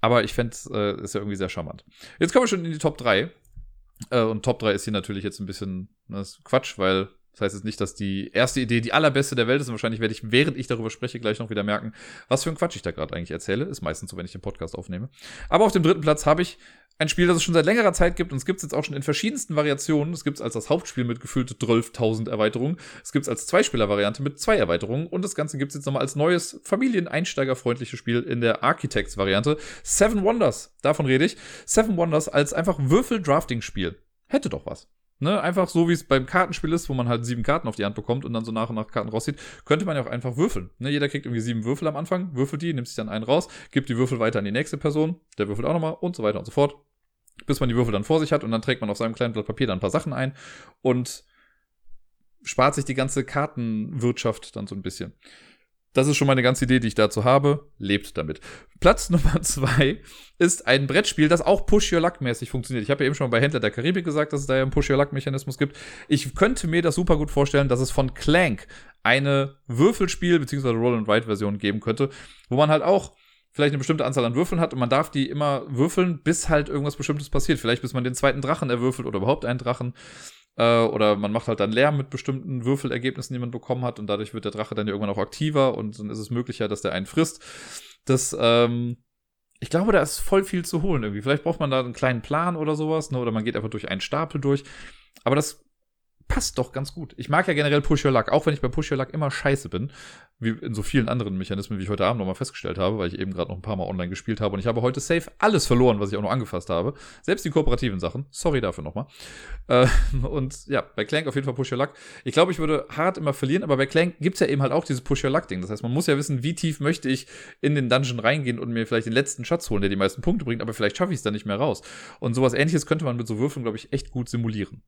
Aber ich fände es äh, ja irgendwie sehr charmant. Jetzt kommen wir schon in die Top 3. Äh, und Top 3 ist hier natürlich jetzt ein bisschen ne, Quatsch, weil das heißt jetzt nicht, dass die erste Idee die allerbeste der Welt ist. Wahrscheinlich werde ich, während ich darüber spreche, gleich noch wieder merken, was für ein Quatsch ich da gerade eigentlich erzähle. Ist meistens so, wenn ich den Podcast aufnehme. Aber auf dem dritten Platz habe ich ein Spiel, das es schon seit längerer Zeit gibt und es gibt es jetzt auch schon in verschiedensten Variationen. Es gibt es als das Hauptspiel mit gefühlt 12.000 Erweiterungen. Es gibt es als Zweispieler-Variante mit zwei Erweiterungen und das Ganze gibt es jetzt nochmal als neues familieneinsteigerfreundliches Spiel in der Architects-Variante. Seven Wonders, davon rede ich. Seven Wonders als einfach Würfel-Drafting-Spiel. Hätte doch was. Ne, einfach so wie es beim Kartenspiel ist, wo man halt sieben Karten auf die Hand bekommt und dann so nach und nach Karten rauszieht, könnte man ja auch einfach würfeln. Ne, jeder kriegt irgendwie sieben Würfel am Anfang, würfelt die, nimmt sich dann einen raus, gibt die Würfel weiter an die nächste Person, der würfelt auch nochmal und so weiter und so fort, bis man die Würfel dann vor sich hat und dann trägt man auf seinem kleinen Blatt Papier dann ein paar Sachen ein und spart sich die ganze Kartenwirtschaft dann so ein bisschen. Das ist schon mal eine ganze Idee, die ich dazu habe. Lebt damit. Platz Nummer zwei ist ein Brettspiel, das auch Push-Your-Luck-mäßig funktioniert. Ich habe ja eben schon bei Händler der Karibik gesagt, dass es da ja einen Push-Your-Luck-Mechanismus gibt. Ich könnte mir das super gut vorstellen, dass es von Clank eine Würfelspiel- bzw. Roll-and-Write-Version geben könnte, wo man halt auch vielleicht eine bestimmte Anzahl an Würfeln hat und man darf die immer würfeln, bis halt irgendwas Bestimmtes passiert. Vielleicht bis man den zweiten Drachen erwürfelt oder überhaupt einen Drachen. Äh, oder man macht halt dann Lärm mit bestimmten Würfelergebnissen, die man bekommen hat und dadurch wird der Drache dann irgendwann auch aktiver und dann ist es möglicher, dass der einen frisst. Das, ähm, ich glaube, da ist voll viel zu holen irgendwie. Vielleicht braucht man da einen kleinen Plan oder sowas, ne? oder man geht einfach durch einen Stapel durch. Aber das passt doch ganz gut. Ich mag ja generell Push Your Luck, auch wenn ich bei Push Your Luck immer scheiße bin, wie in so vielen anderen Mechanismen, wie ich heute Abend nochmal festgestellt habe, weil ich eben gerade noch ein paar Mal online gespielt habe und ich habe heute safe alles verloren, was ich auch noch angefasst habe. Selbst die kooperativen Sachen. Sorry dafür nochmal. Äh, und ja, bei Clank auf jeden Fall Push Your Luck. Ich glaube, ich würde hart immer verlieren, aber bei Clank gibt's ja eben halt auch dieses Push Your Luck Ding. Das heißt, man muss ja wissen, wie tief möchte ich in den Dungeon reingehen und mir vielleicht den letzten Schatz holen, der die meisten Punkte bringt, aber vielleicht schaffe ich es dann nicht mehr raus. Und sowas ähnliches könnte man mit so Würfeln, glaube ich, echt gut simulieren.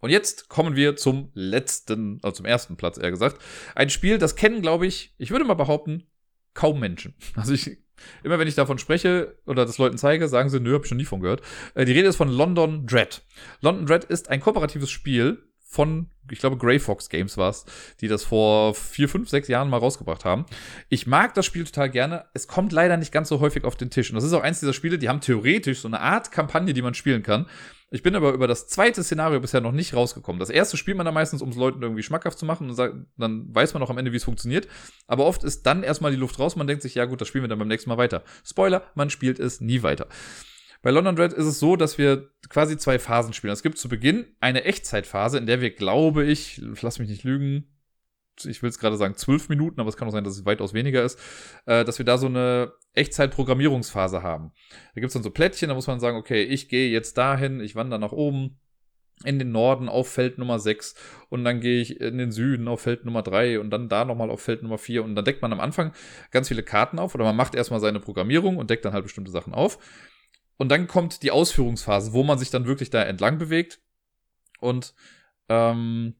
Und jetzt kommen wir zum letzten, also zum ersten Platz eher gesagt. Ein Spiel, das kennen, glaube ich, ich würde mal behaupten, kaum Menschen. Also ich, immer wenn ich davon spreche oder das Leuten zeige, sagen sie, nö, hab ich schon nie von gehört. Äh, die Rede ist von London Dread. London Dread ist ein kooperatives Spiel von, ich glaube, Grey Fox Games war es, die das vor vier, fünf, sechs Jahren mal rausgebracht haben. Ich mag das Spiel total gerne. Es kommt leider nicht ganz so häufig auf den Tisch. Und das ist auch eins dieser Spiele, die haben theoretisch so eine Art Kampagne, die man spielen kann. Ich bin aber über das zweite Szenario bisher noch nicht rausgekommen. Das erste spielt man da meistens, um es Leuten irgendwie schmackhaft zu machen. Und dann weiß man auch am Ende, wie es funktioniert. Aber oft ist dann erstmal die Luft raus. Man denkt sich, ja gut, das spielen wir dann beim nächsten Mal weiter. Spoiler, man spielt es nie weiter. Bei London Dread ist es so, dass wir quasi zwei Phasen spielen. Es gibt zu Beginn eine Echtzeitphase, in der wir, glaube ich, lass mich nicht lügen, ich will es gerade sagen, zwölf Minuten, aber es kann auch sein, dass es weitaus weniger ist, äh, dass wir da so eine Echtzeit-Programmierungsphase haben. Da gibt es dann so Plättchen, da muss man sagen, okay, ich gehe jetzt dahin, ich wandere nach oben in den Norden auf Feld Nummer 6 und dann gehe ich in den Süden auf Feld Nummer 3 und dann da nochmal auf Feld Nummer 4 und dann deckt man am Anfang ganz viele Karten auf oder man macht erstmal seine Programmierung und deckt dann halt bestimmte Sachen auf. Und dann kommt die Ausführungsphase, wo man sich dann wirklich da entlang bewegt und ähm,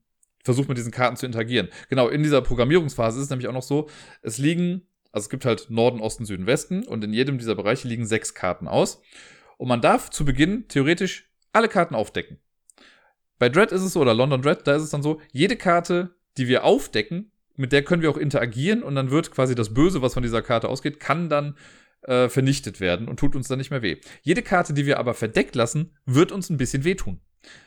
versucht mit diesen Karten zu interagieren. Genau, in dieser Programmierungsphase ist es nämlich auch noch so, es liegen, also es gibt halt Norden, Osten, Süden, Westen und in jedem dieser Bereiche liegen sechs Karten aus. Und man darf zu Beginn theoretisch alle Karten aufdecken. Bei Dread ist es so, oder London Dread, da ist es dann so, jede Karte, die wir aufdecken, mit der können wir auch interagieren und dann wird quasi das Böse, was von dieser Karte ausgeht, kann dann äh, vernichtet werden und tut uns dann nicht mehr weh. Jede Karte, die wir aber verdeckt lassen, wird uns ein bisschen wehtun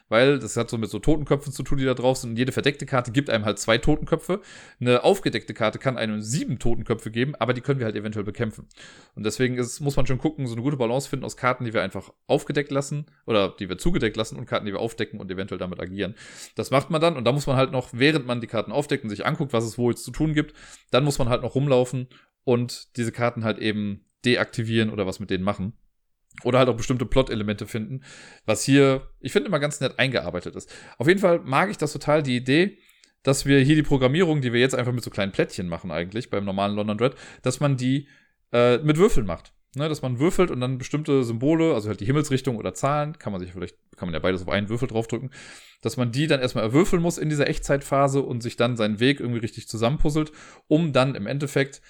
weil das hat so mit so Totenköpfen zu tun, die da drauf sind. Und jede verdeckte Karte gibt einem halt zwei Totenköpfe. Eine aufgedeckte Karte kann einem sieben Totenköpfe geben, aber die können wir halt eventuell bekämpfen. Und deswegen ist, muss man schon gucken, so eine gute Balance finden aus Karten, die wir einfach aufgedeckt lassen oder die wir zugedeckt lassen und Karten, die wir aufdecken und eventuell damit agieren. Das macht man dann und da muss man halt noch, während man die Karten aufdeckt und sich anguckt, was es wohl zu tun gibt, dann muss man halt noch rumlaufen und diese Karten halt eben deaktivieren oder was mit denen machen. Oder halt auch bestimmte Plot-Elemente finden, was hier, ich finde, immer ganz nett eingearbeitet ist. Auf jeden Fall mag ich das total, die Idee, dass wir hier die Programmierung, die wir jetzt einfach mit so kleinen Plättchen machen eigentlich, beim normalen London Dread, dass man die äh, mit Würfeln macht. Ne, dass man würfelt und dann bestimmte Symbole, also halt die Himmelsrichtung oder Zahlen, kann man sich vielleicht, kann man ja beides auf einen Würfel draufdrücken, dass man die dann erstmal erwürfeln muss in dieser Echtzeitphase und sich dann seinen Weg irgendwie richtig zusammenpuzzelt, um dann im Endeffekt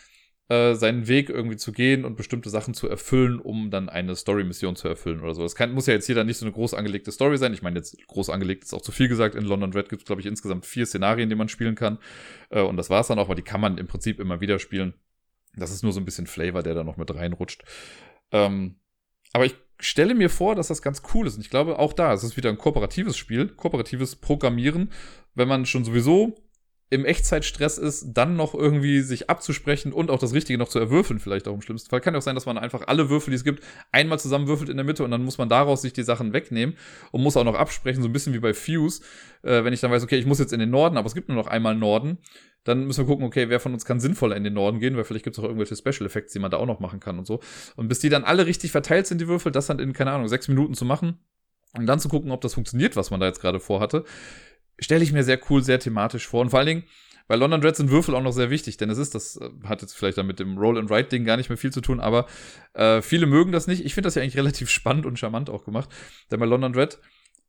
äh, seinen Weg irgendwie zu gehen und bestimmte Sachen zu erfüllen, um dann eine Story-Mission zu erfüllen oder so. Das kann, muss ja jetzt hier dann nicht so eine groß angelegte Story sein. Ich meine, jetzt groß angelegt ist auch zu viel gesagt. In London Red gibt es, glaube ich, insgesamt vier Szenarien, die man spielen kann. Äh, und das war es dann auch, aber die kann man im Prinzip immer wieder spielen. Das ist nur so ein bisschen Flavor, der da noch mit reinrutscht. Ähm, aber ich stelle mir vor, dass das ganz cool ist. Und ich glaube, auch da, es ist wieder ein kooperatives Spiel, kooperatives Programmieren. Wenn man schon sowieso im Echtzeitstress ist, dann noch irgendwie sich abzusprechen und auch das Richtige noch zu erwürfeln, vielleicht auch im schlimmsten Fall. Kann ja auch sein, dass man einfach alle Würfel, die es gibt, einmal zusammenwürfelt in der Mitte und dann muss man daraus sich die Sachen wegnehmen und muss auch noch absprechen, so ein bisschen wie bei Fuse. Äh, wenn ich dann weiß, okay, ich muss jetzt in den Norden, aber es gibt nur noch einmal Norden, dann müssen wir gucken, okay, wer von uns kann sinnvoller in den Norden gehen, weil vielleicht gibt es auch irgendwelche Special Effects, die man da auch noch machen kann und so. Und bis die dann alle richtig verteilt sind, die Würfel, das dann in, keine Ahnung, sechs Minuten zu machen, Und dann zu gucken, ob das funktioniert, was man da jetzt gerade vorhatte, stelle ich mir sehr cool, sehr thematisch vor. Und vor allen Dingen, bei London Dread sind Würfel auch noch sehr wichtig, denn es ist, das äh, hat jetzt vielleicht dann mit dem Roll-and-Write-Ding gar nicht mehr viel zu tun, aber äh, viele mögen das nicht. Ich finde das ja eigentlich relativ spannend und charmant auch gemacht. Denn bei London Dread,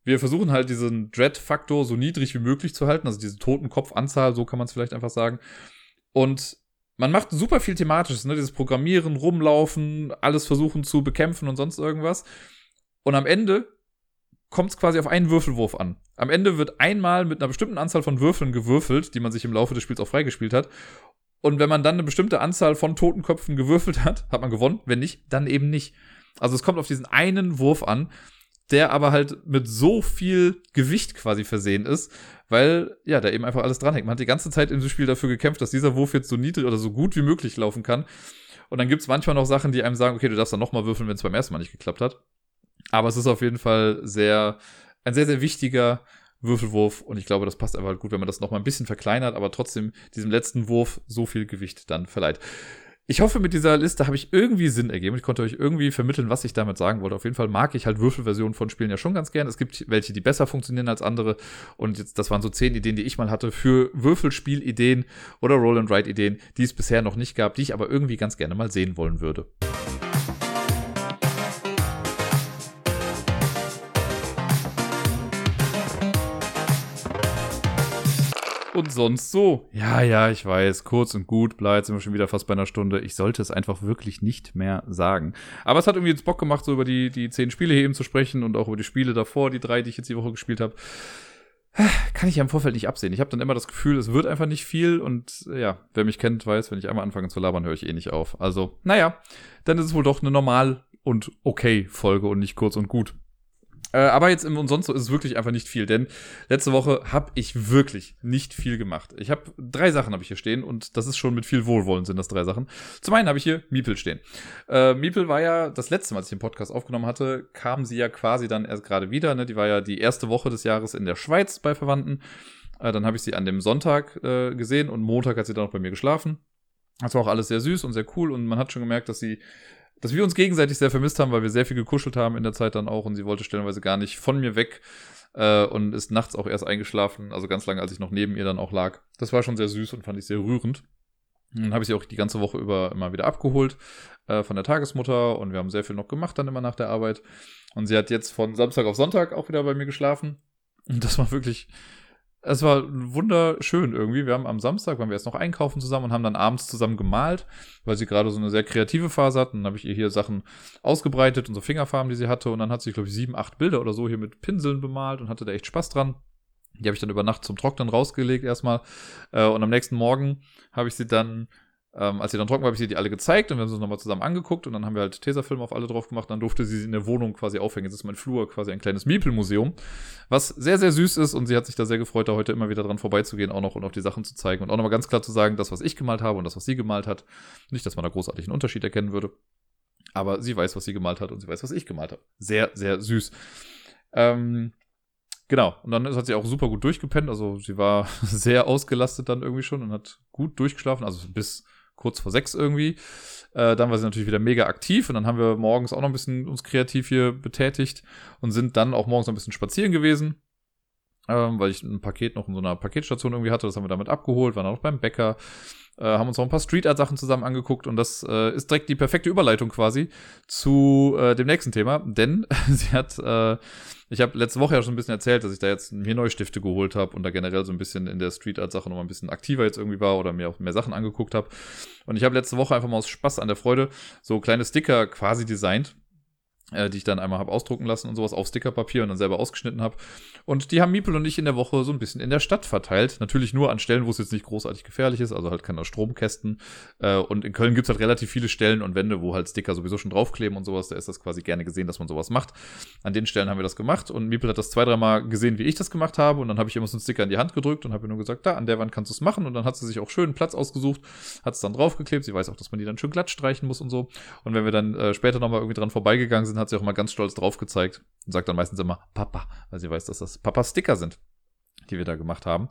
wir versuchen halt diesen Dread-Faktor so niedrig wie möglich zu halten, also diese Totenkopfanzahl, so kann man es vielleicht einfach sagen. Und man macht super viel Thematisches, ne? Dieses Programmieren, rumlaufen, alles versuchen zu bekämpfen und sonst irgendwas. Und am Ende kommt es quasi auf einen Würfelwurf an. Am Ende wird einmal mit einer bestimmten Anzahl von Würfeln gewürfelt, die man sich im Laufe des Spiels auch freigespielt hat. Und wenn man dann eine bestimmte Anzahl von Totenköpfen gewürfelt hat, hat man gewonnen. Wenn nicht, dann eben nicht. Also es kommt auf diesen einen Wurf an, der aber halt mit so viel Gewicht quasi versehen ist, weil ja, da eben einfach alles dranhängt. Man hat die ganze Zeit in dem Spiel dafür gekämpft, dass dieser Wurf jetzt so niedrig oder so gut wie möglich laufen kann. Und dann gibt's manchmal noch Sachen, die einem sagen, okay, du darfst dann nochmal würfeln, wenn es beim ersten Mal nicht geklappt hat. Aber es ist auf jeden Fall sehr, ein sehr, sehr wichtiger Würfelwurf und ich glaube, das passt einfach gut, wenn man das nochmal ein bisschen verkleinert, aber trotzdem diesem letzten Wurf so viel Gewicht dann verleiht. Ich hoffe, mit dieser Liste habe ich irgendwie Sinn ergeben. Ich konnte euch irgendwie vermitteln, was ich damit sagen wollte. Auf jeden Fall mag ich halt Würfelversionen von Spielen ja schon ganz gern. Es gibt welche, die besser funktionieren als andere. Und jetzt, das waren so zehn Ideen, die ich mal hatte für Würfelspielideen oder Roll-and-Write-Ideen, die es bisher noch nicht gab, die ich aber irgendwie ganz gerne mal sehen wollen würde. Und sonst so. Ja, ja, ich weiß, kurz und gut, bleibt, sind wir schon wieder fast bei einer Stunde. Ich sollte es einfach wirklich nicht mehr sagen. Aber es hat irgendwie jetzt Bock gemacht, so über die, die zehn Spiele hier eben zu sprechen und auch über die Spiele davor, die drei, die ich jetzt die Woche gespielt habe. Kann ich ja im Vorfeld nicht absehen. Ich habe dann immer das Gefühl, es wird einfach nicht viel und ja, wer mich kennt, weiß, wenn ich einmal anfange zu labern, höre ich eh nicht auf. Also, naja, dann ist es wohl doch eine normal und okay Folge und nicht kurz und gut. Äh, aber jetzt im und sonst so ist es wirklich einfach nicht viel, denn letzte Woche habe ich wirklich nicht viel gemacht. Ich habe drei Sachen habe ich hier stehen und das ist schon mit viel Wohlwollen sind das drei Sachen. Zum einen habe ich hier Miepel stehen. Äh, Miepel war ja das letzte Mal, als ich den Podcast aufgenommen hatte, kam sie ja quasi dann erst gerade wieder. Ne? Die war ja die erste Woche des Jahres in der Schweiz bei Verwandten. Äh, dann habe ich sie an dem Sonntag äh, gesehen und Montag hat sie dann noch bei mir geschlafen. Das war auch alles sehr süß und sehr cool und man hat schon gemerkt, dass sie dass wir uns gegenseitig sehr vermisst haben, weil wir sehr viel gekuschelt haben in der Zeit dann auch und sie wollte stellenweise gar nicht von mir weg äh, und ist nachts auch erst eingeschlafen, also ganz lange, als ich noch neben ihr dann auch lag. Das war schon sehr süß und fand ich sehr rührend. Dann habe ich sie auch die ganze Woche über immer wieder abgeholt äh, von der Tagesmutter und wir haben sehr viel noch gemacht dann immer nach der Arbeit. Und sie hat jetzt von Samstag auf Sonntag auch wieder bei mir geschlafen. Und das war wirklich, es war wunderschön irgendwie. Wir haben am Samstag, waren wir erst noch einkaufen zusammen und haben dann abends zusammen gemalt, weil sie gerade so eine sehr kreative Phase hat. Und dann habe ich ihr hier Sachen ausgebreitet, unsere Fingerfarben, die sie hatte. Und dann hat sie, glaube ich, sieben, acht Bilder oder so hier mit Pinseln bemalt und hatte da echt Spaß dran. Die habe ich dann über Nacht zum Trocknen rausgelegt erstmal. Äh, und am nächsten Morgen habe ich sie dann ähm, als sie dann trocken war, habe ich sie die alle gezeigt und wir haben sie uns nochmal zusammen angeguckt und dann haben wir halt Tesafilm auf alle drauf gemacht. Dann durfte sie sie in der Wohnung quasi aufhängen. Jetzt ist mein Flur quasi ein kleines Miepel-Museum, was sehr, sehr süß ist und sie hat sich da sehr gefreut, da heute immer wieder dran vorbeizugehen, auch noch und auf die Sachen zu zeigen und auch nochmal ganz klar zu sagen, das, was ich gemalt habe und das, was sie gemalt hat. Nicht, dass man da großartig einen Unterschied erkennen würde, aber sie weiß, was sie gemalt hat und sie weiß, was ich gemalt habe. Sehr, sehr süß. Ähm, Genau, und dann hat sie auch super gut durchgepennt. Also sie war sehr ausgelastet dann irgendwie schon und hat gut durchgeschlafen, also bis kurz vor sechs irgendwie. Äh, dann war sie natürlich wieder mega aktiv und dann haben wir morgens auch noch ein bisschen uns kreativ hier betätigt und sind dann auch morgens noch ein bisschen spazieren gewesen. Ähm, weil ich ein Paket noch in so einer Paketstation irgendwie hatte, das haben wir damit abgeholt, waren auch noch beim Bäcker, äh, haben uns noch ein paar Street Art Sachen zusammen angeguckt und das äh, ist direkt die perfekte Überleitung quasi zu äh, dem nächsten Thema, denn sie hat äh, ich habe letzte Woche ja schon ein bisschen erzählt, dass ich da jetzt mir neue Stifte geholt habe und da generell so ein bisschen in der Street Art Sache noch mal ein bisschen aktiver jetzt irgendwie war oder mir auch mehr Sachen angeguckt habe. Und ich habe letzte Woche einfach mal aus Spaß an der Freude so kleine Sticker quasi designt äh, die ich dann einmal habe ausdrucken lassen und sowas auf Stickerpapier und dann selber ausgeschnitten habe. Und die haben Miepel und ich in der Woche so ein bisschen in der Stadt verteilt. Natürlich nur an Stellen, wo es jetzt nicht großartig gefährlich ist, also halt keine Stromkästen. Äh, und in Köln gibt's halt relativ viele Stellen und Wände, wo halt Sticker sowieso schon draufkleben und sowas. Da ist das quasi gerne gesehen, dass man sowas macht. An den Stellen haben wir das gemacht und Miepel hat das zwei, dreimal gesehen, wie ich das gemacht habe. Und dann habe ich immer so einen Sticker in die Hand gedrückt und habe nur gesagt, da, an der Wand kannst du es machen. Und dann hat sie sich auch schön einen Platz ausgesucht, hat es dann draufgeklebt. Sie weiß auch, dass man die dann schön glatt streichen muss und so. Und wenn wir dann äh, später nochmal irgendwie dran vorbeigegangen sind, hat sie auch mal ganz stolz drauf gezeigt und sagt dann meistens immer Papa, weil sie weiß, dass das Papa-Sticker sind, die wir da gemacht haben.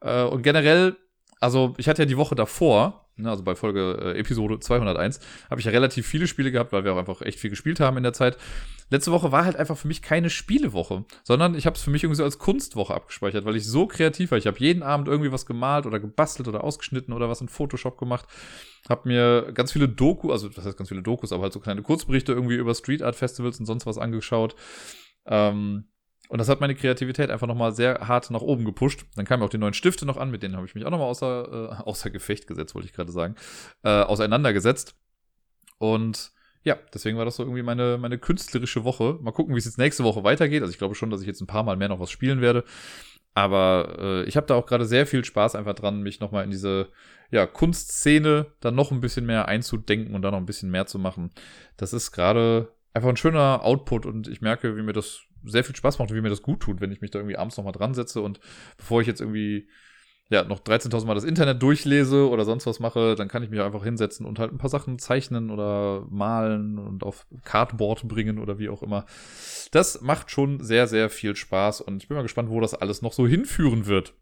Äh, und generell, also ich hatte ja die Woche davor Ne, also bei Folge äh, Episode 201 habe ich ja relativ viele Spiele gehabt, weil wir auch einfach echt viel gespielt haben in der Zeit. Letzte Woche war halt einfach für mich keine Spielewoche, sondern ich habe es für mich irgendwie so als Kunstwoche abgespeichert, weil ich so kreativ war. Ich habe jeden Abend irgendwie was gemalt oder gebastelt oder ausgeschnitten oder was in Photoshop gemacht. Habe mir ganz viele Doku, also was heißt ganz viele Dokus, aber halt so kleine Kurzberichte irgendwie über Street Art Festivals und sonst was angeschaut. Ähm, und das hat meine Kreativität einfach nochmal sehr hart nach oben gepusht. Dann kamen auch die neuen Stifte noch an, mit denen habe ich mich auch nochmal außer, äh, außer Gefecht gesetzt, wollte ich gerade sagen, äh, auseinandergesetzt. Und ja, deswegen war das so irgendwie meine, meine künstlerische Woche. Mal gucken, wie es jetzt nächste Woche weitergeht. Also ich glaube schon, dass ich jetzt ein paar Mal mehr noch was spielen werde. Aber äh, ich habe da auch gerade sehr viel Spaß einfach dran, mich nochmal in diese ja, Kunstszene dann noch ein bisschen mehr einzudenken und da noch ein bisschen mehr zu machen. Das ist gerade einfach ein schöner Output und ich merke, wie mir das sehr viel Spaß macht und wie mir das gut tut, wenn ich mich da irgendwie abends nochmal dran setze und bevor ich jetzt irgendwie ja, noch 13.000 Mal das Internet durchlese oder sonst was mache, dann kann ich mich einfach hinsetzen und halt ein paar Sachen zeichnen oder malen und auf Cardboard bringen oder wie auch immer. Das macht schon sehr, sehr viel Spaß und ich bin mal gespannt, wo das alles noch so hinführen wird.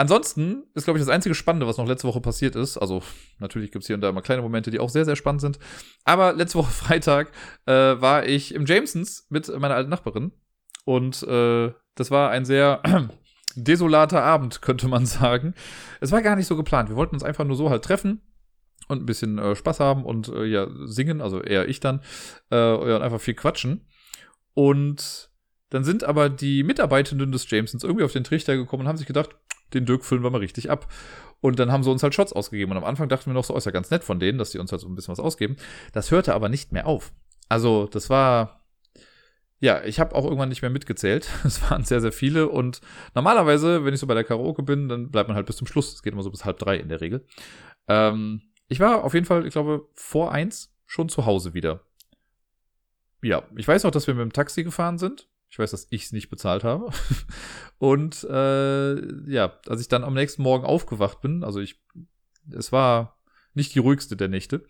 Ansonsten ist, glaube ich, das einzige Spannende, was noch letzte Woche passiert ist. Also, natürlich gibt es hier und da immer kleine Momente, die auch sehr, sehr spannend sind. Aber letzte Woche Freitag äh, war ich im Jamesons mit meiner alten Nachbarin. Und äh, das war ein sehr desolater Abend, könnte man sagen. Es war gar nicht so geplant. Wir wollten uns einfach nur so halt treffen und ein bisschen äh, Spaß haben und äh, ja, singen, also eher ich dann, äh, und einfach viel quatschen. Und dann sind aber die Mitarbeitenden des Jamesons irgendwie auf den Trichter gekommen und haben sich gedacht, den Dirk füllen wir mal richtig ab. Und dann haben sie uns halt Shots ausgegeben. Und am Anfang dachten wir noch so, oh, ist ja ganz nett von denen, dass die uns halt so ein bisschen was ausgeben. Das hörte aber nicht mehr auf. Also, das war. Ja, ich habe auch irgendwann nicht mehr mitgezählt. Es waren sehr, sehr viele. Und normalerweise, wenn ich so bei der Karaoke bin, dann bleibt man halt bis zum Schluss. Es geht immer so bis halb drei in der Regel. Ähm, ich war auf jeden Fall, ich glaube, vor eins schon zu Hause wieder. Ja, ich weiß auch, dass wir mit dem Taxi gefahren sind. Ich weiß, dass ich es nicht bezahlt habe. Und äh, ja, als ich dann am nächsten Morgen aufgewacht bin, also ich, es war nicht die ruhigste der Nächte,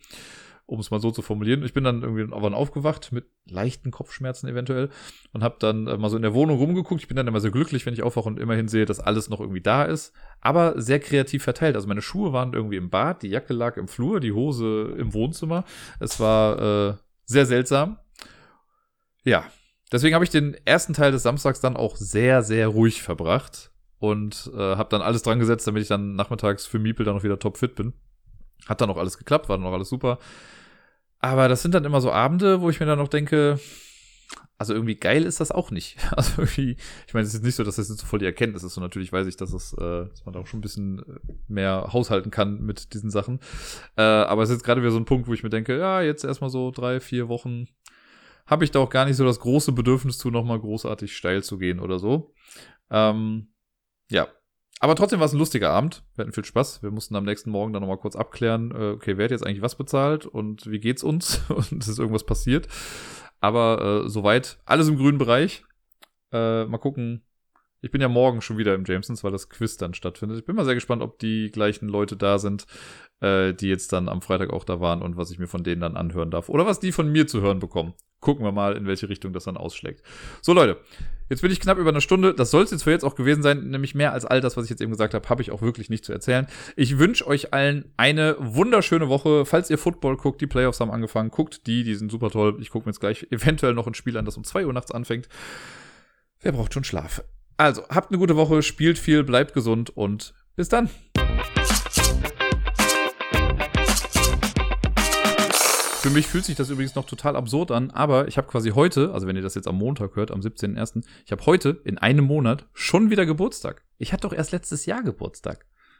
um es mal so zu formulieren. Ich bin dann irgendwie aufgewacht mit leichten Kopfschmerzen eventuell und habe dann äh, mal so in der Wohnung rumgeguckt. Ich bin dann immer sehr glücklich, wenn ich aufwache und immerhin sehe, dass alles noch irgendwie da ist, aber sehr kreativ verteilt. Also meine Schuhe waren irgendwie im Bad, die Jacke lag im Flur, die Hose im Wohnzimmer. Es war äh, sehr seltsam. Ja, Deswegen habe ich den ersten Teil des Samstags dann auch sehr, sehr ruhig verbracht und äh, habe dann alles dran gesetzt, damit ich dann nachmittags für Miepel dann noch wieder topfit bin. Hat dann auch alles geklappt, war dann auch alles super. Aber das sind dann immer so Abende, wo ich mir dann noch denke, also irgendwie geil ist das auch nicht. Also irgendwie, ich meine, es ist nicht so, dass das jetzt so voll die Erkenntnis ist. Und natürlich weiß ich, dass, es, äh, dass man da auch schon ein bisschen mehr haushalten kann mit diesen Sachen. Äh, aber es ist jetzt gerade wieder so ein Punkt, wo ich mir denke, ja, jetzt erstmal so drei, vier Wochen habe ich da auch gar nicht so das große Bedürfnis zu, nochmal großartig steil zu gehen oder so. Ähm, ja. Aber trotzdem war es ein lustiger Abend. Wir hatten viel Spaß. Wir mussten am nächsten Morgen dann nochmal kurz abklären, äh, okay, wer hat jetzt eigentlich was bezahlt und wie geht's uns? und ist irgendwas passiert. Aber äh, soweit alles im grünen Bereich. Äh, mal gucken. Ich bin ja morgen schon wieder im Jamesons, weil das Quiz dann stattfindet. Ich bin mal sehr gespannt, ob die gleichen Leute da sind, äh, die jetzt dann am Freitag auch da waren und was ich mir von denen dann anhören darf. Oder was die von mir zu hören bekommen gucken wir mal, in welche Richtung das dann ausschlägt. So, Leute, jetzt bin ich knapp über eine Stunde. Das soll es jetzt für jetzt auch gewesen sein. Nämlich mehr als all das, was ich jetzt eben gesagt habe, habe ich auch wirklich nicht zu erzählen. Ich wünsche euch allen eine wunderschöne Woche. Falls ihr Football guckt, die Playoffs haben angefangen, guckt die, die sind super toll. Ich gucke mir jetzt gleich eventuell noch ein Spiel an, das um zwei Uhr nachts anfängt. Wer braucht schon Schlaf? Also, habt eine gute Woche, spielt viel, bleibt gesund und bis dann. Für mich fühlt sich das übrigens noch total absurd an, aber ich habe quasi heute, also wenn ihr das jetzt am Montag hört, am 17.01., ich habe heute in einem Monat schon wieder Geburtstag. Ich hatte doch erst letztes Jahr Geburtstag.